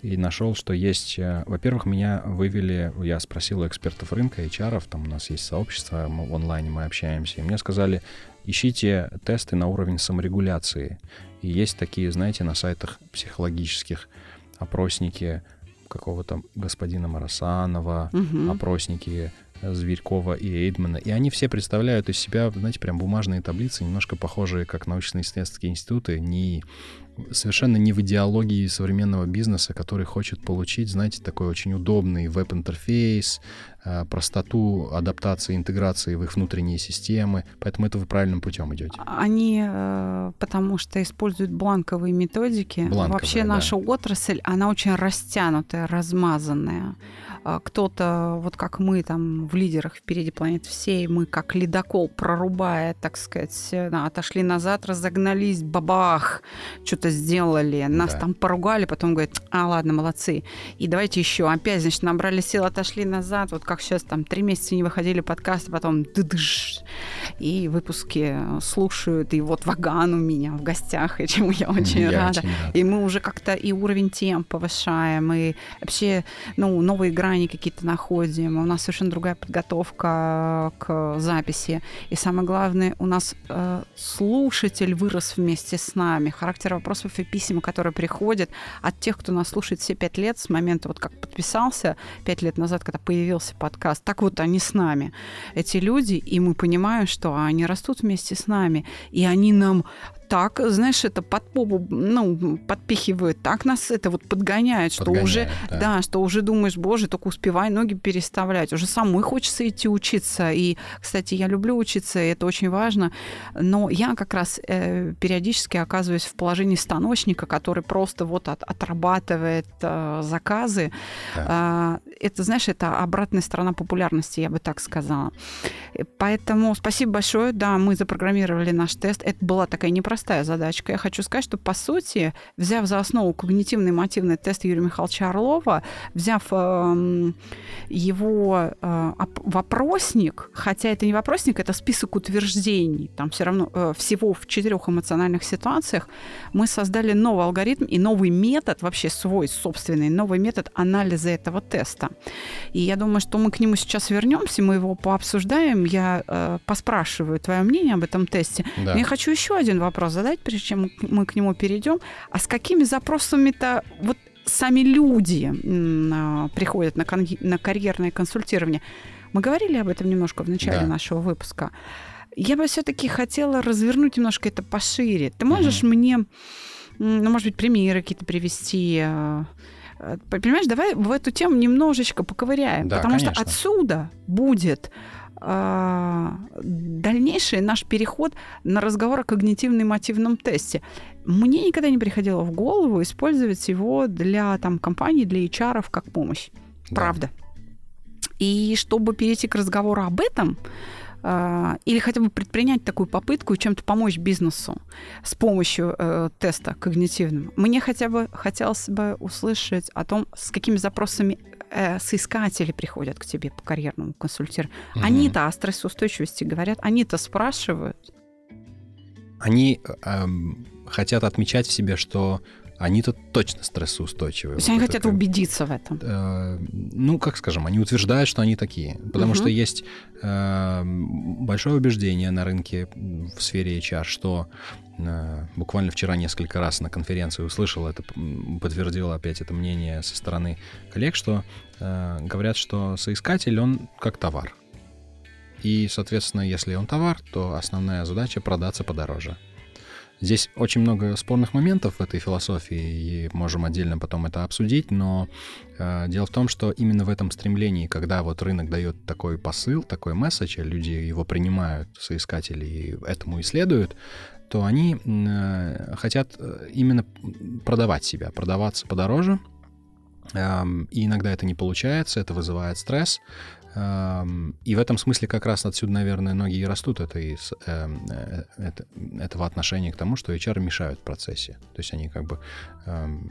и нашел, что есть... Э, во-первых, меня вывели... Я спросил у экспертов рынка, HR, там у нас есть сообщество, мы в онлайне мы общаемся, и мне сказали, ищите тесты на уровень саморегуляции. И есть такие, знаете, на сайтах психологических опросники какого-то господина Марасанова, угу. опросники Зверькова и Эйдмана. И они все представляют из себя, знаете, прям бумажные таблицы, немножко похожие, как научно-исследовательские институты, не совершенно не в идеологии современного бизнеса, который хочет получить, знаете, такой очень удобный веб-интерфейс, э, простоту адаптации, интеграции в их внутренние системы. Поэтому это вы правильным путем идете. Они э, потому что используют бланковые методики. Бланковые, Вообще да. наша отрасль, она очень растянутая, размазанная. А, кто-то, вот как мы там в лидерах впереди планет всей, мы как ледокол прорубая, так сказать, отошли назад, разогнались, бабах, что-то сделали, нас да. там поругали, потом говорят, а ладно, молодцы, и давайте еще, опять, значит, набрали сил, отошли назад, вот как сейчас там три месяца не выходили подкасты, потом дыдыш, и выпуски слушают, и вот Ваган у меня в гостях, и чему я очень я рада. Очень. И мы уже как-то и уровень тем повышаем, и вообще, ну, новые грани какие-то находим, у нас совершенно другая подготовка к записи. И самое главное, у нас э, слушатель вырос вместе с нами. Характер вопросов и писем, которые приходят от тех, кто нас слушает все пять лет, с момента, вот как подписался пять лет назад, когда появился подкаст, так вот они с нами. Эти люди, и мы понимаем, что они растут вместе с нами, и они нам так, знаешь, это под попу, ну, подпихивают, так нас это вот подгоняет, что подгоняет, уже, да. да, что уже думаешь, боже, только успевай ноги переставлять, уже самой хочется идти учиться, и, кстати, я люблю учиться, и это очень важно, но я как раз э, периодически оказываюсь в положении станочника, который просто вот от, отрабатывает э, заказы, да. э, это, знаешь, это обратная сторона популярности, я бы так сказала. Поэтому спасибо большое, да, мы запрограммировали наш тест, это была такая непростая задачка. Я хочу сказать, что, по сути, взяв за основу когнитивный мотивный тест Юрия Михайловича Орлова, взяв э, его э, вопросник, хотя это не вопросник, это список утверждений, там все равно э, всего в четырех эмоциональных ситуациях, мы создали новый алгоритм и новый метод, вообще свой собственный новый метод анализа этого теста. И я думаю, что мы к нему сейчас вернемся, мы его пообсуждаем, я э, поспрашиваю твое мнение об этом тесте. Да. Но я хочу еще один вопрос задать, прежде чем мы к нему перейдем. А с какими запросами-то вот сами люди а, приходят на, кон- на карьерное консультирование? Мы говорили об этом немножко в начале Да. нашего выпуска. Я бы все-таки хотела развернуть немножко это пошире. Ты можешь Мгм. мне, ну, может быть, примеры какие-то привести? Э, Понимаешь, давай в эту тему немножечко поковыряем, Да, потому что конечно. отсюда будет э, дальнейший наш переход на разговор о когнитивно-эмотивном тесте. Мне никогда не приходило в голову использовать его для там, компаний, для HR как помощь. Да. Правда. И чтобы перейти к разговору об этом, или хотя бы предпринять такую попытку и чем-то помочь бизнесу с помощью э, теста когнитивного, мне хотя бы хотелось бы услышать о том, с какими запросами э, соискатели приходят к тебе по карьерному консультированию. Мгм. Они-то о стрессоустойчивости говорят, они-то спрашивают. Они эм, хотят отмечать в себе, что они-то точно стрессоустойчивые. То есть они Вот хотят это- убедиться в этом. Э, ну, как скажем, они утверждают, что они такие. Потому Мгм. что есть э, большое убеждение на рынке в сфере HR, что э, буквально вчера несколько раз на конференции услышал это, м, подтвердил опять это мнение со стороны коллег, что э, говорят, что соискатель, он как товар. И, соответственно, если он товар, то основная задача продаться подороже. Здесь очень много спорных моментов в этой философии, и можем отдельно потом это обсудить, но э, дело в том, что именно в этом стремлении, когда вот рынок дает такой посыл, такой месседж, а люди его принимают, соискатели, и этому исследуют, то они э, хотят э, именно продавать себя, продаваться подороже, Эм, и иногда это не получается, это вызывает стресс. Эм, И в этом смысле как раз отсюда, наверное, ноги и растут это из, эм, э, это- этого отношения к тому, что HR мешают в процессе. То есть они как бы эм,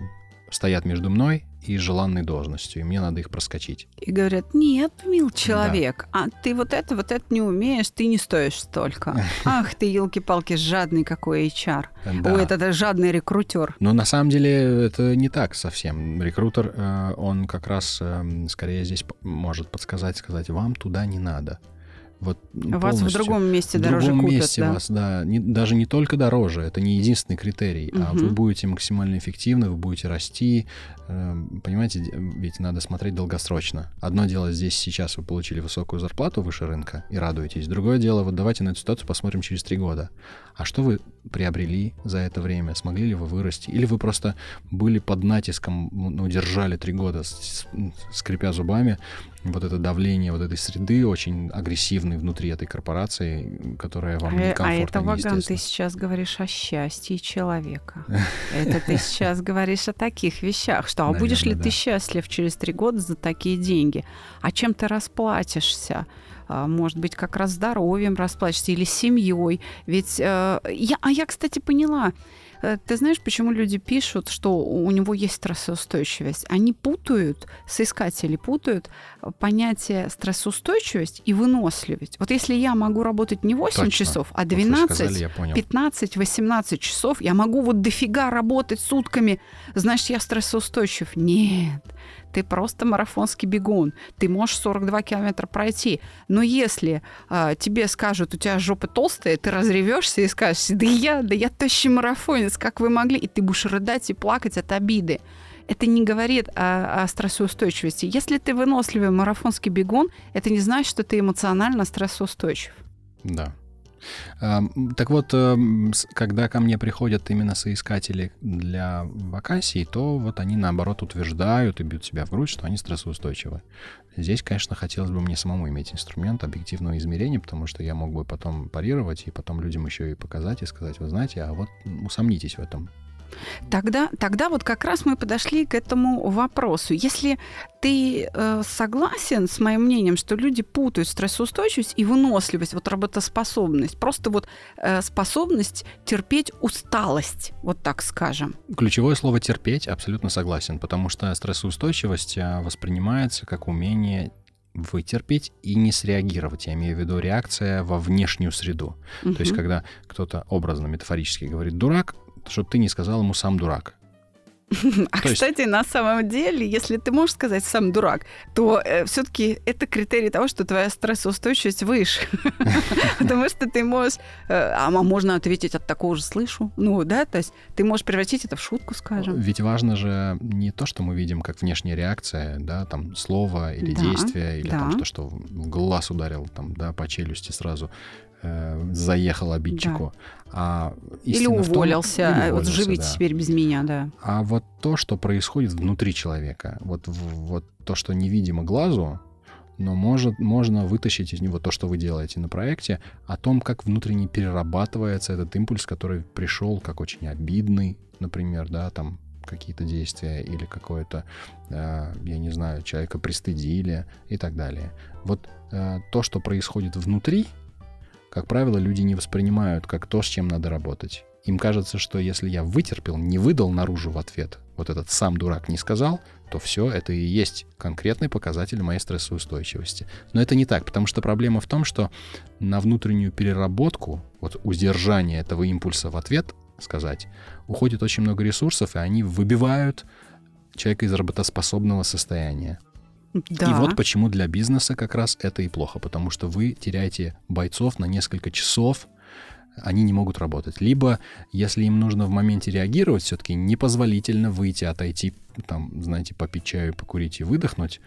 стоят между мной и желанной должностью, и мне надо их проскочить. И говорят, нет, мил человек, а ты вот это, вот это не умеешь, ты не стоишь столько. Ах ты, елки-палки, жадный какой HR. Да. Ой, это, жадный рекрутер. Но на самом деле это не так совсем. Рекрутер, э, он как раз эм, скорее здесь может подсказать, сказать, вам туда не надо. Вот Вас в другом месте в дороже другом купят, месте да. вас, да, не- даже не только дороже, это не единственный критерий, а Мгм. вы будете максимально эффективны, вы будете расти, э, понимаете, ведь надо смотреть долгосрочно. Одно дело здесь сейчас вы получили высокую зарплату выше рынка и радуетесь, другое дело, вот давайте на эту ситуацию посмотрим через три года. А что вы приобрели за это время? Смогли ли вы вырасти? Или вы просто были под натиском, ну, держали три года, скрипя зубами, вот это давление вот этой среды очень агрессивной внутри этой корпорации, которая вам А, а некомфортна, это, Ваган, ты сейчас говоришь о счастье человека. Это ты сейчас говоришь о таких вещах, что а будешь ли ты счастлив через три года за такие деньги? А чем ты расплатишься? А, Может быть, как раз здоровьем расплатишься или семьей. Ведь э, я, а я, кстати, поняла. Э, Ты знаешь, почему люди пишут, что у него есть стрессоустойчивость? Они путают, соискатели путают э, понятие стрессоустойчивость и выносливость. Вот если я могу работать не 8 Точно. часов, а Вот вы 12, сказали, я понял. 15-18 часов, я могу вот дофига работать сутками, значит, я стрессоустойчив. Нет, ты просто марафонский бегун. Ты можешь 42 километра пройти. Но если а, тебе скажут, у тебя жопа толстая, ты разревешься и скажешь, да я, да я тощий марафонец, как вы могли? И ты будешь рыдать и плакать от обиды. Это не говорит о, о стрессоустойчивости. Если ты выносливый марафонский бегун, это не значит, что ты эмоционально стрессоустойчив. Да. Ам, Так вот, эм, когда ко мне приходят именно соискатели для вакансий, то вот они наоборот утверждают и бьют себя в грудь, что они стрессоустойчивы. Здесь, конечно, хотелось бы мне самому иметь инструмент объективного измерения, потому что я мог бы потом парировать и потом людям еще и показать и сказать, вы знаете, а вот усомнитесь в этом. Тогда, тогда вот как раз мы подошли к этому вопросу. Если ты э, согласен с моим мнением, что люди путают стрессоустойчивость и выносливость, вот работоспособность, просто вот э, способность терпеть усталость, вот так скажем. Ключевое слово терпеть абсолютно согласен, потому что стрессоустойчивость а, воспринимается как умение вытерпеть и не среагировать. Я имею в виду реакция во внешнюю среду. То есть, когда кто-то образно, метафорически говорит «дурак», чтобы ты не сказал ему «сам дурак». А, То кстати, есть... на самом деле, если ты можешь сказать сам дурак, то э, все-таки это критерий того, что твоя стрессоустойчивость выше. Потому что ты можешь... Э, а можно ответить от такого же слышу. Ну, да, то есть ты можешь превратить это в шутку, скажем. Ведь важно же не то, что мы видим как внешняя реакция, да, там, слово или действие, или там, что, что в глаз ударил, там, да, по челюсти сразу э, заехал обидчику. Да. А или уволился, том, или уволился, вот живите да. теперь без меня, да. А вот то, что происходит внутри человека, вот, вот то, что невидимо глазу, но может, можно вытащить из него то, что вы делаете на проекте, о том, как внутренне перерабатывается этот импульс, который пришел как очень обидный, например, да, там какие-то действия или какое-то, э, я не знаю, человека пристыдили и так далее. Вот э, то, что происходит внутри, как правило, люди не воспринимают как то, с чем надо работать. Им кажется, что если я вытерпел, не выдал наружу в ответ, вот этот сам дурак не сказал, то все это и есть конкретный показатель моей стрессоустойчивости. Но это не так, потому что проблема в том, что на внутреннюю переработку, вот удержание этого импульса в ответ сказать, уходит очень много ресурсов, и они выбивают человека из работоспособного состояния. Да. И вот почему для бизнеса как раз это и плохо, потому что вы теряете бойцов на несколько часов, они не могут работать. Либо, если им нужно в моменте реагировать, все-таки непозволительно выйти, отойти, там, знаете, попить чаю, покурить и выдохнуть,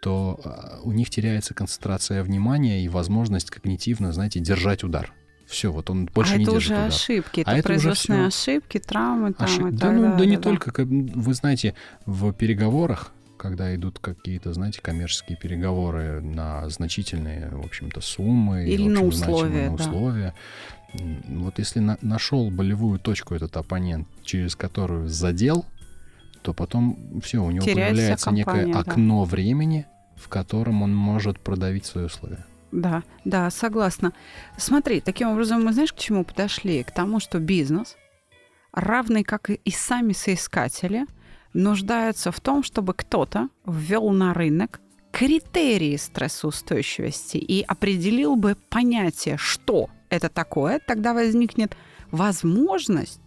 то а, у них теряется концентрация внимания и возможность когнитивно, знаете, держать удар. Все, вот он больше а не держит удар. это уже ошибки, это а производственные ошибки, травмы там Ошиб... и да, так ну, далее. Да, не да. только. Вы знаете, в переговорах когда идут какие-то, знаете, коммерческие переговоры на значительные, в общем-то, суммы или общем, на условия, на условия. Да. Вот если на, нашел болевую точку этот оппонент, через которую задел, то потом все, у него Теряет появляется компания, некое да. окно времени, в котором он может продавить свои условия. Да, да, согласна. Смотри, таким образом мы знаешь, к чему подошли? К тому, что бизнес, равный как и сами соискатели, нуждаются в том, чтобы кто-то ввел на рынок критерии стрессоустойчивости и определил бы понятие, что это такое, тогда возникнет возможность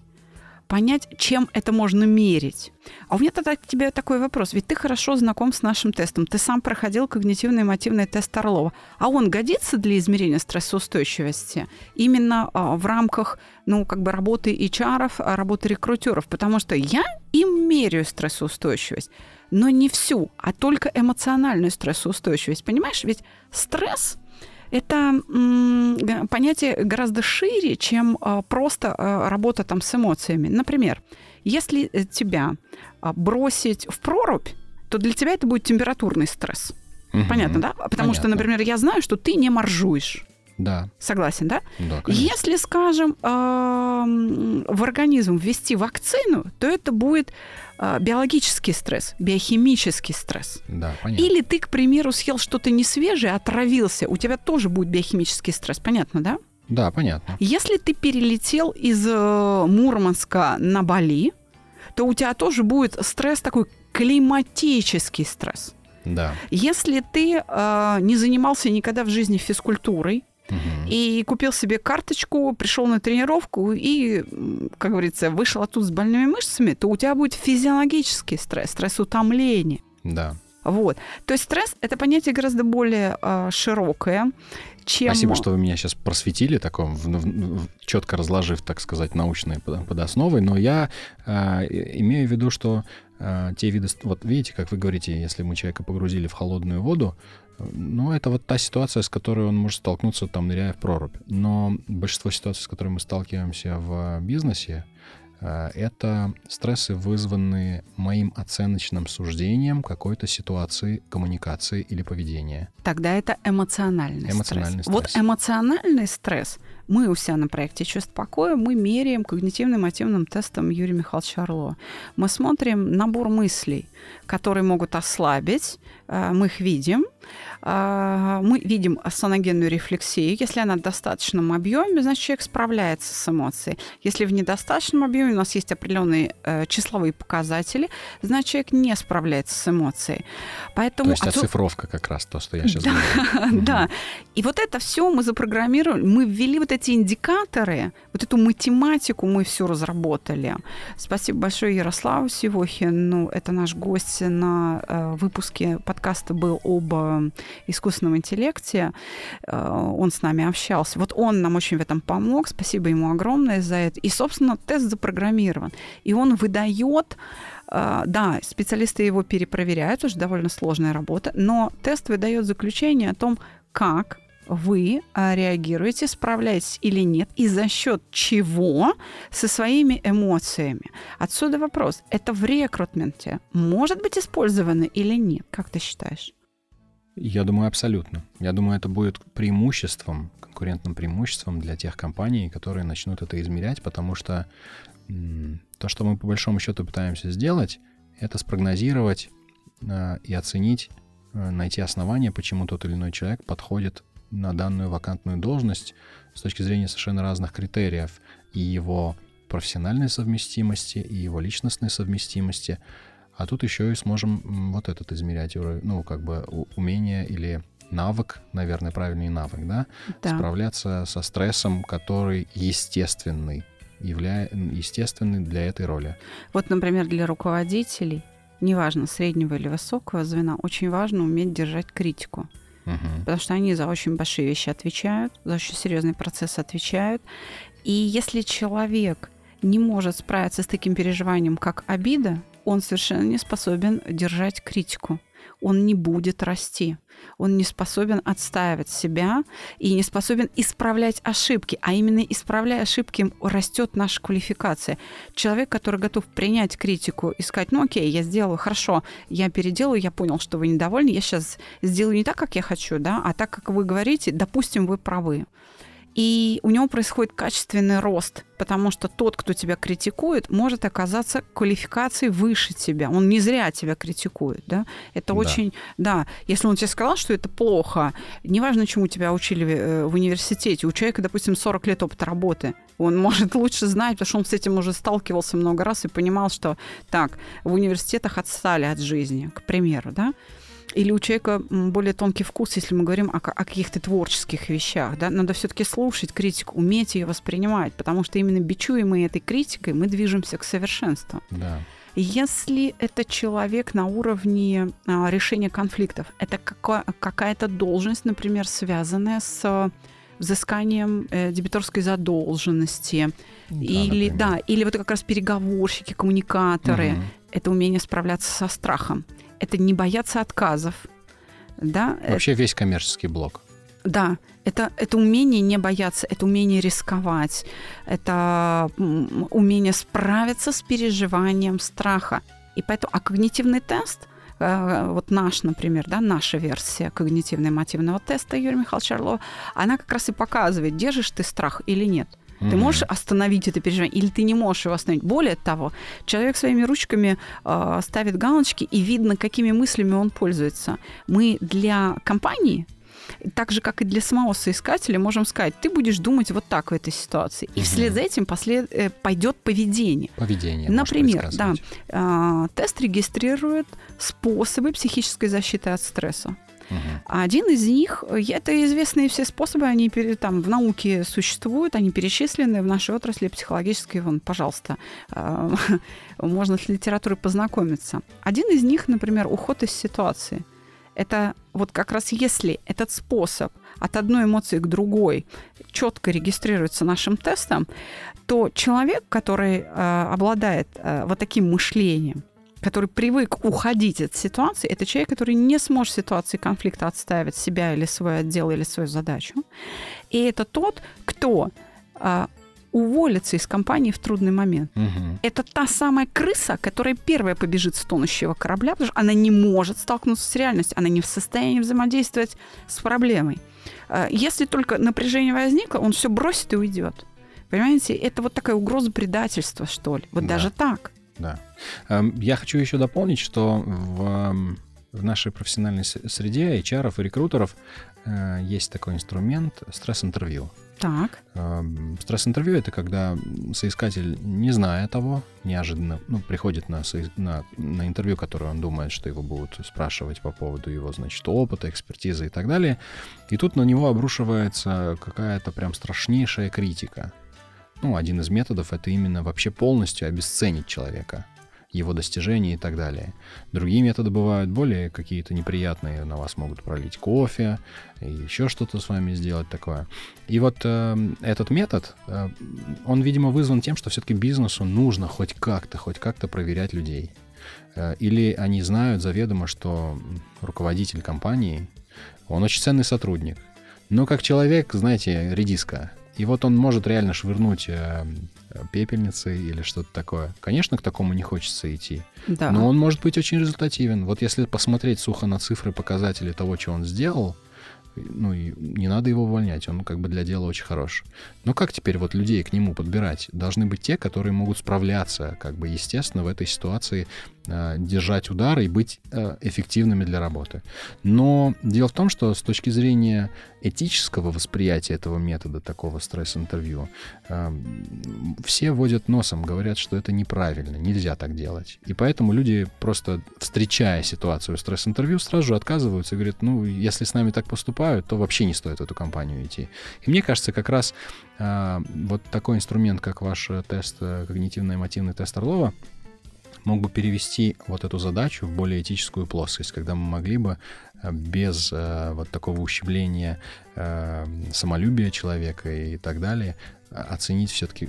понять, чем это можно мерить. А у меня тогда к тебе такой вопрос. Ведь ты хорошо знаком с нашим тестом. Ты сам проходил когнитивно-эмотивный тест Орлова. А он годится для измерения стрессоустойчивости именно а, в рамках ну, как бы работы HR, а, работы рекрутеров? Потому что я им меряю стрессоустойчивость, но не всю, а только эмоциональную стрессоустойчивость. Понимаешь, ведь стресс – это понятие гораздо шире, чем а, просто а, работа там с эмоциями. Например, если э, тебя а, бросить в прорубь, то для тебя это будет температурный стресс. Угу. Понятно, да? Потому Понятно. что, например, я знаю, что ты не моржуешь. Да. Согласен, да? Да, конечно. Если, скажем, в организм ввести вакцину, то это будет а, биологический стресс, биохимический стресс. Да, понятно. Или ты, к примеру, съел что-то не свежее, отравился, у тебя тоже будет биохимический стресс. Понятно, да? Да, понятно. Если ты перелетел из э, Мурманска на Бали, то у тебя тоже будет стресс такой климатический стресс. Да. Если ты э, не занимался никогда в жизни физкультурой, и купил себе карточку, пришел на тренировку и, как говорится, вышел оттуда с больными мышцами, то у тебя будет физиологический стресс, стресс утомления. Да. Вот. То есть стресс это понятие гораздо более э, широкое, чем... Спасибо, что вы меня сейчас просветили, таком, в, в, в, четко разложив, так сказать, научные под, подосновы. Но я э, имею в виду, что э, те виды... Вот видите, как вы говорите, если мы человека погрузили в холодную воду, ну, это вот та ситуация, с которой он может столкнуться, там, ныряя в прорубь. Но большинство ситуаций, с которыми мы сталкиваемся в бизнесе, э, это стрессы, вызванные моим оценочным суждением какой-то ситуации, коммуникации или поведения. Тогда это эмоциональный, эмоциональный стресс. стресс. Вот эмоциональный стресс мы у себя на проекте «Чувство покоя» мы меряем когнитивным мотивным тестом Юрия Михайловича Орлова. Мы смотрим набор мыслей, которые могут ослабить, э, мы их видим, э, мы видим саногенную рефлексию. Если она в достаточном объеме, значит, человек справляется с эмоцией. Если в недостаточном объеме у нас есть определенные э, числовые показатели, значит, человек не справляется с эмоцией. Поэтому... То есть оцифровка как раз то, что я сейчас говорю. Да. И вот это все мы запрограммировали, мы ввели вот эти эти индикаторы, вот эту математику мы все разработали. Спасибо большое Ярославу Сивохину. Это наш гость на э, выпуске подкаста был об э, искусственном интеллекте. Э, он с нами общался. Вот он нам очень в этом помог. Спасибо ему огромное за это. И, собственно, тест запрограммирован. И он выдает да, специалисты его перепроверяют, уже довольно сложная работа, но тест выдает заключение о том, как вы а, реагируете, справляетесь или нет, и за счет чего со своими эмоциями. Отсюда вопрос, это в рекрутменте может быть использовано или нет? Как ты считаешь? Я думаю, абсолютно. Я думаю, это будет преимуществом, конкурентным преимуществом для тех компаний, которые начнут это измерять, потому что то, что мы по большому счету пытаемся сделать, это спрогнозировать э, и оценить, э, найти основания, почему тот или иной человек подходит на данную вакантную должность с точки зрения совершенно разных критериев и его профессиональной совместимости, и его личностной совместимости. А тут еще и сможем вот этот измерять, ну, как бы умение или навык, наверное, правильный навык, да? да. Справляться со стрессом, который естественный, явля... естественный для этой роли. Вот, например, для руководителей, неважно, среднего или высокого звена, очень важно уметь держать критику угу. потому что они за очень большие вещи отвечают, за очень серьезный процесс отвечают. И если человек не может справиться с таким переживанием, как обида, он совершенно не способен держать критику он не будет расти. Он не способен отстаивать себя и не способен исправлять ошибки. А именно исправляя ошибки, растет наша квалификация. Человек, который готов принять критику и сказать, ну окей, я сделаю хорошо, я переделаю, я понял, что вы недовольны, я сейчас сделаю не так, как я хочу, да, а так, как вы говорите, допустим, вы правы и у него происходит качественный рост, потому что тот, кто тебя критикует, может оказаться квалификацией выше тебя. Он не зря тебя критикует, да? Это да. очень, да. Если он тебе сказал, что это плохо, неважно, чему тебя учили э, в университете, у человека, допустим, 40 лет опыта работы, он может лучше знать, потому что он с этим уже сталкивался много раз и понимал, что так, в университетах отстали от жизни, к примеру, да? Или у человека более тонкий вкус, если мы говорим о, о каких-то творческих вещах. Да? Надо все-таки слушать критику, уметь ее воспринимать, потому что именно бичуемой этой критикой мы движемся к совершенству. Да. Если это человек на уровне а, решения конфликтов, это какая- какая-то должность, например, связанная с взысканием э, дебиторской задолженности, да, или да, или вот как раз переговорщики, коммуникаторы, угу. это умение справляться со страхом это не бояться отказов. Да? Вообще весь коммерческий блок. Да, это, это умение не бояться, это умение рисковать, это умение справиться с переживанием страха. И поэтому, а когнитивный тест, э, вот наш, например, да, наша версия когнитивно-эмотивного теста Юрия Михайловича Орлова, она как раз и показывает, держишь ты страх или нет. Ты можешь остановить это переживание, или ты не можешь его остановить. Более того, человек своими ручками э, ставит галочки, и видно, какими мыслями он пользуется. Мы для компании так же, как и для самого соискателя, можем сказать, ты будешь думать вот так в этой ситуации. И угу. вслед за этим послед... Э, пойдет поведение. Поведение. Например, да, э, тест регистрирует способы психической защиты от стресса. Угу. Один из них, это известные все способы, они там в науке существуют, они перечислены в нашей отрасли психологической, вон, пожалуйста, а, можно с литературой познакомиться. Один из них, например, уход из ситуации. Это вот как раз если этот способ от одной эмоции к другой четко регистрируется нашим тестом, то человек, который э, обладает э, вот таким мышлением, который привык уходить от ситуации, это человек, который не сможет в ситуации конфликта отстаивать себя или свой отдел, или свою задачу. И это тот, кто а, уволится из компании в трудный момент. Угу. Это та самая крыса, которая первая побежит с тонущего корабля, потому что она не может столкнуться с реальностью, она не в состоянии взаимодействовать с проблемой. А, если только напряжение возникло, он все бросит и уйдет. Понимаете, это вот такая угроза предательства, что ли. Вот да. даже так. Да. Эм, я хочу еще дополнить, что в, в нашей профессиональной среде HR и рекрутеров э, есть такой инструмент стресс-интервью. Так. Эм, стресс-интервью это когда соискатель, не зная того, неожиданно ну, приходит на, на, на интервью, которое он думает, что его будут спрашивать по поводу его, значит, опыта, экспертизы и так далее. И тут на него обрушивается какая-то прям страшнейшая критика. Ну, один из методов это именно вообще полностью обесценить человека его достижения и так далее. Другие методы бывают более какие-то неприятные, на вас могут пролить кофе, и еще что-то с вами сделать такое. И вот э, этот метод, э, он, видимо, вызван тем, что все-таки бизнесу нужно хоть как-то, хоть как-то проверять людей. Э, или они знают заведомо, что руководитель компании, он очень ценный сотрудник. Но как человек, знаете, редиска. И вот он может реально швырнуть э, пепельницы или что-то такое. Конечно, к такому не хочется идти. Да. Но он может быть очень результативен. Вот если посмотреть сухо на цифры, показатели того, что он сделал, ну и не надо его увольнять, он как бы для дела очень хорош. Но как теперь вот людей к нему подбирать? Должны быть те, которые могут справляться, как бы естественно, в этой ситуации держать удар и быть э, эффективными для работы. Но дело в том, что с точки зрения этического восприятия этого метода, такого стресс-интервью, э, все водят носом, говорят, что это неправильно, нельзя так делать. И поэтому люди просто, встречая ситуацию стресс-интервью, сразу же отказываются и говорят, ну, если с нами так поступают, то вообще не стоит в эту компанию идти. И мне кажется, как раз э, вот такой инструмент, как ваш тест, э, когнитивно-эмотивный тест Орлова, мог бы перевести вот эту задачу в более этическую плоскость, когда мы могли бы э, без э, вот такого ущемления э, самолюбия человека и так далее оценить все-таки,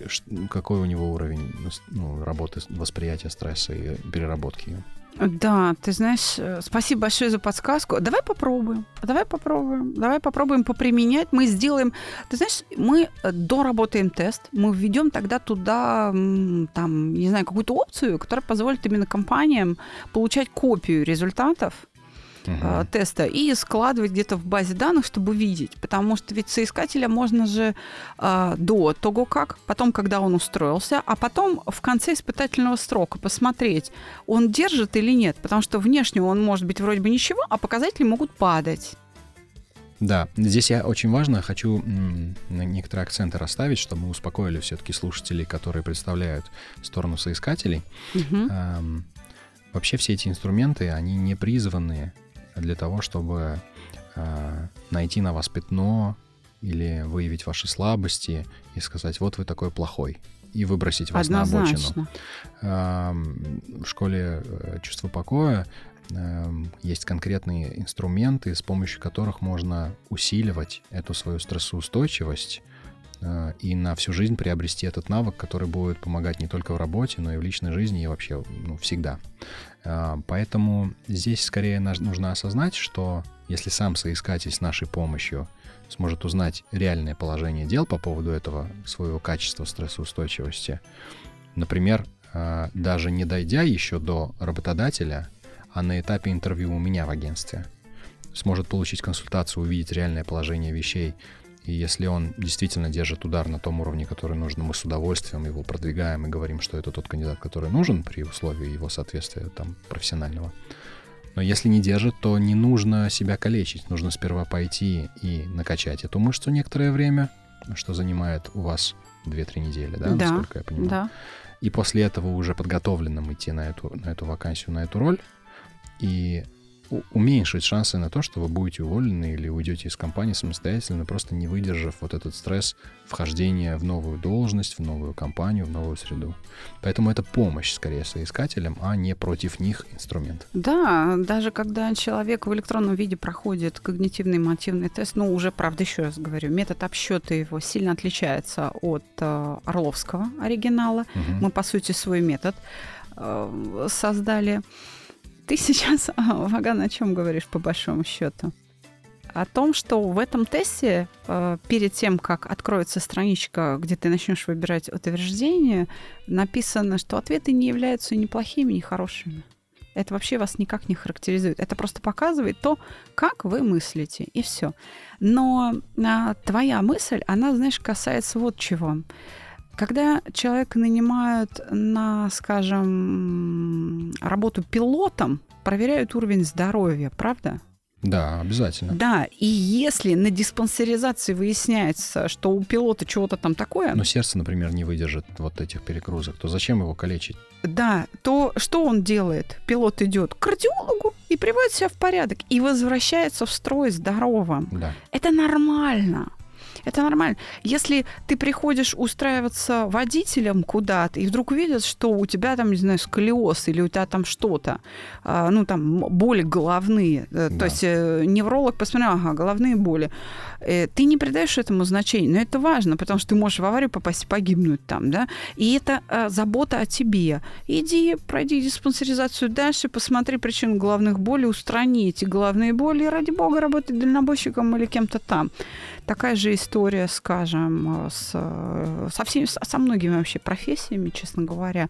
какой у него уровень ну, работы, восприятия стресса и переработки ее. Да, ты знаешь, э, спасибо большое за подсказку. Давай попробуем. Давай попробуем. Давай попробуем поприменять. Мы сделаем... Ты знаешь, мы э, доработаем тест, мы введем тогда туда, там, не знаю, какую-то опцию, которая позволит именно компаниям получать копию результатов uh-huh. теста и складывать где-то в базе данных, чтобы видеть. Потому что ведь соискателя можно же э, до того как, потом, когда он устроился, а потом в конце испытательного срока посмотреть, он держит или нет. Потому что внешне он может быть вроде бы ничего, а показатели могут падать. Да, здесь я очень важно хочу некоторые акценты расставить, чтобы мы успокоили все-таки слушателей, которые представляют сторону соискателей. Угу. Эм, вообще все эти инструменты, они не призваны для того, чтобы э, найти на вас пятно или выявить ваши слабости и сказать, вот вы такой плохой, и выбросить вас Однозначно. на обочину. Э, в школе э, чувства покоя э, есть конкретные инструменты, с помощью которых можно усиливать эту свою стрессоустойчивость и на всю жизнь приобрести этот навык, который будет помогать не только в работе, но и в личной жизни и вообще ну, всегда. А, поэтому здесь скорее нужно осознать, что если сам соискатель с нашей помощью сможет узнать реальное положение дел по поводу этого своего качества стрессоустойчивости, например, а, даже не дойдя еще до работодателя, а на этапе интервью у меня в агентстве, сможет получить консультацию, увидеть реальное положение вещей, и если он действительно держит удар на том уровне, который нужно, мы с удовольствием его продвигаем и говорим, что это тот кандидат, который нужен при условии его соответствия там профессионального. Но если не держит, то не нужно себя калечить. Нужно сперва пойти и накачать эту мышцу некоторое время, что занимает у вас 2-3 недели, да, да, насколько я понимаю. Да. И после этого уже подготовленным идти на эту, на эту вакансию, на эту роль. И уменьшить шансы на то, что вы будете уволены или уйдете из компании самостоятельно, просто не выдержав вот этот стресс вхождения в новую должность, в новую компанию, в новую среду. Поэтому это помощь скорее соискателям, а не против них инструмент. Да, даже когда человек в электронном виде проходит когнитивный мотивный тест, ну уже, правда, еще раз говорю, метод обсчета его сильно отличается от э, Орловского оригинала. Угу. Мы, по сути, свой метод э, создали. Ты сейчас, Ваган, о чем говоришь по большому счету? О том, что в этом тесте, э, перед тем, как откроется страничка, где ты начнешь выбирать утверждение, написано, что ответы не являются ни плохими, ни хорошими. Это вообще вас никак не характеризует. Это просто показывает то, как вы мыслите, и все. Но а, твоя мысль, она, знаешь, касается вот чего. Когда человека нанимают на, скажем, работу пилотом, проверяют уровень здоровья, правда? Да, обязательно. Да, и если на диспансеризации выясняется, что у пилота чего-то там такое... Но сердце, например, не выдержит вот этих перегрузок, то зачем его калечить? Да, то что он делает? Пилот идет к кардиологу и приводит себя в порядок и возвращается в строй здоровым. Да. Это нормально. Это нормально. Если ты приходишь устраиваться водителем куда-то, и вдруг видят, что у тебя там, не знаю, сколиоз или у тебя там что-то, а, ну, там, боли головные, э, да. то есть э, невролог посмотрел, ага, головные боли, ты не придаешь этому значения, но это важно, потому что ты можешь в аварию попасть и погибнуть там, да, и это забота о тебе. Иди, пройди диспансеризацию дальше, посмотри причину головных болей, устрани эти головные боли, и ради бога, работай дальнобойщиком или кем-то там. Такая же история, скажем, с, со, всеми, со многими вообще профессиями, честно говоря.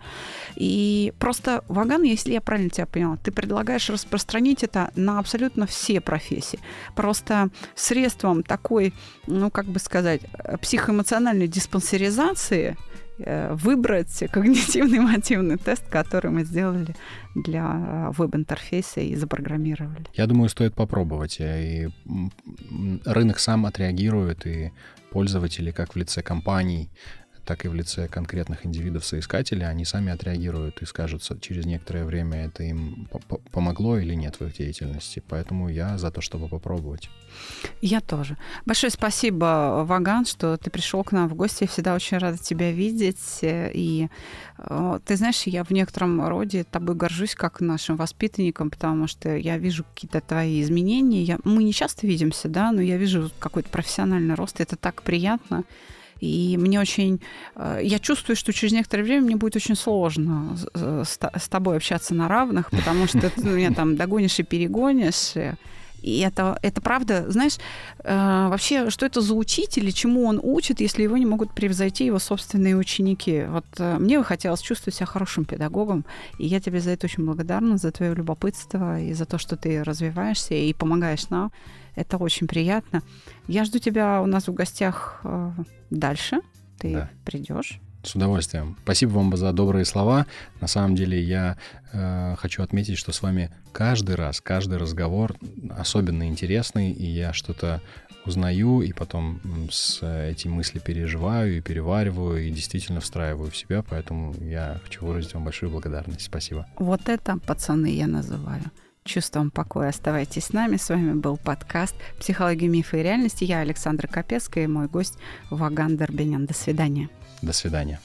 И просто Ваган, если я правильно тебя поняла, ты предлагаешь распространить это на абсолютно все профессии. Просто средством такой, ну, как бы сказать, психоэмоциональной диспансеризации – Э, выбрать когнитивный мотивный тест, который мы сделали для э, веб-интерфейса и запрограммировали. Я думаю, стоит попробовать. И рынок сам отреагирует, и пользователи, как в лице компаний, так и в лице конкретных индивидов-соискателей, они сами отреагируют и скажут через некоторое время, это им помогло или нет в их деятельности. Поэтому я за то, чтобы попробовать. Я тоже. Большое спасибо, Ваган, что ты пришел к нам в гости. Я всегда очень рада тебя видеть. И э, ты знаешь, я в некотором роде тобой горжусь как нашим воспитанником, потому что я вижу какие-то твои изменения. Я, мы не часто видимся, да, но я вижу какой-то профессиональный рост. Это так приятно. И мне очень... Э, я чувствую, что через некоторое время мне будет очень сложно с, с тобой общаться на равных, потому что ты меня там догонишь и перегонишь. И это, это правда, знаешь, э, вообще, что это за учитель и чему он учит, если его не могут превзойти его собственные ученики? Вот э, мне бы хотелось чувствовать себя хорошим педагогом, и я тебе за это очень благодарна, за твое любопытство и за то, что ты развиваешься и помогаешь нам. Это очень приятно. Я жду тебя у нас в гостях э, дальше. Ты да. придешь. С удовольствием. Спасибо вам за добрые слова. На самом деле я э, хочу отметить, что с вами каждый раз, каждый разговор особенно интересный, и я что-то узнаю, и потом с эти мысли переживаю и перевариваю, и действительно встраиваю в себя, поэтому я хочу выразить вам большую благодарность. Спасибо. Вот это, пацаны, я называю чувством покоя. Оставайтесь с нами. С вами был подкаст «Психология, мифы и реальности». Я Александра Капецкая и мой гость Ваган Дорбенян. До свидания. До свидания.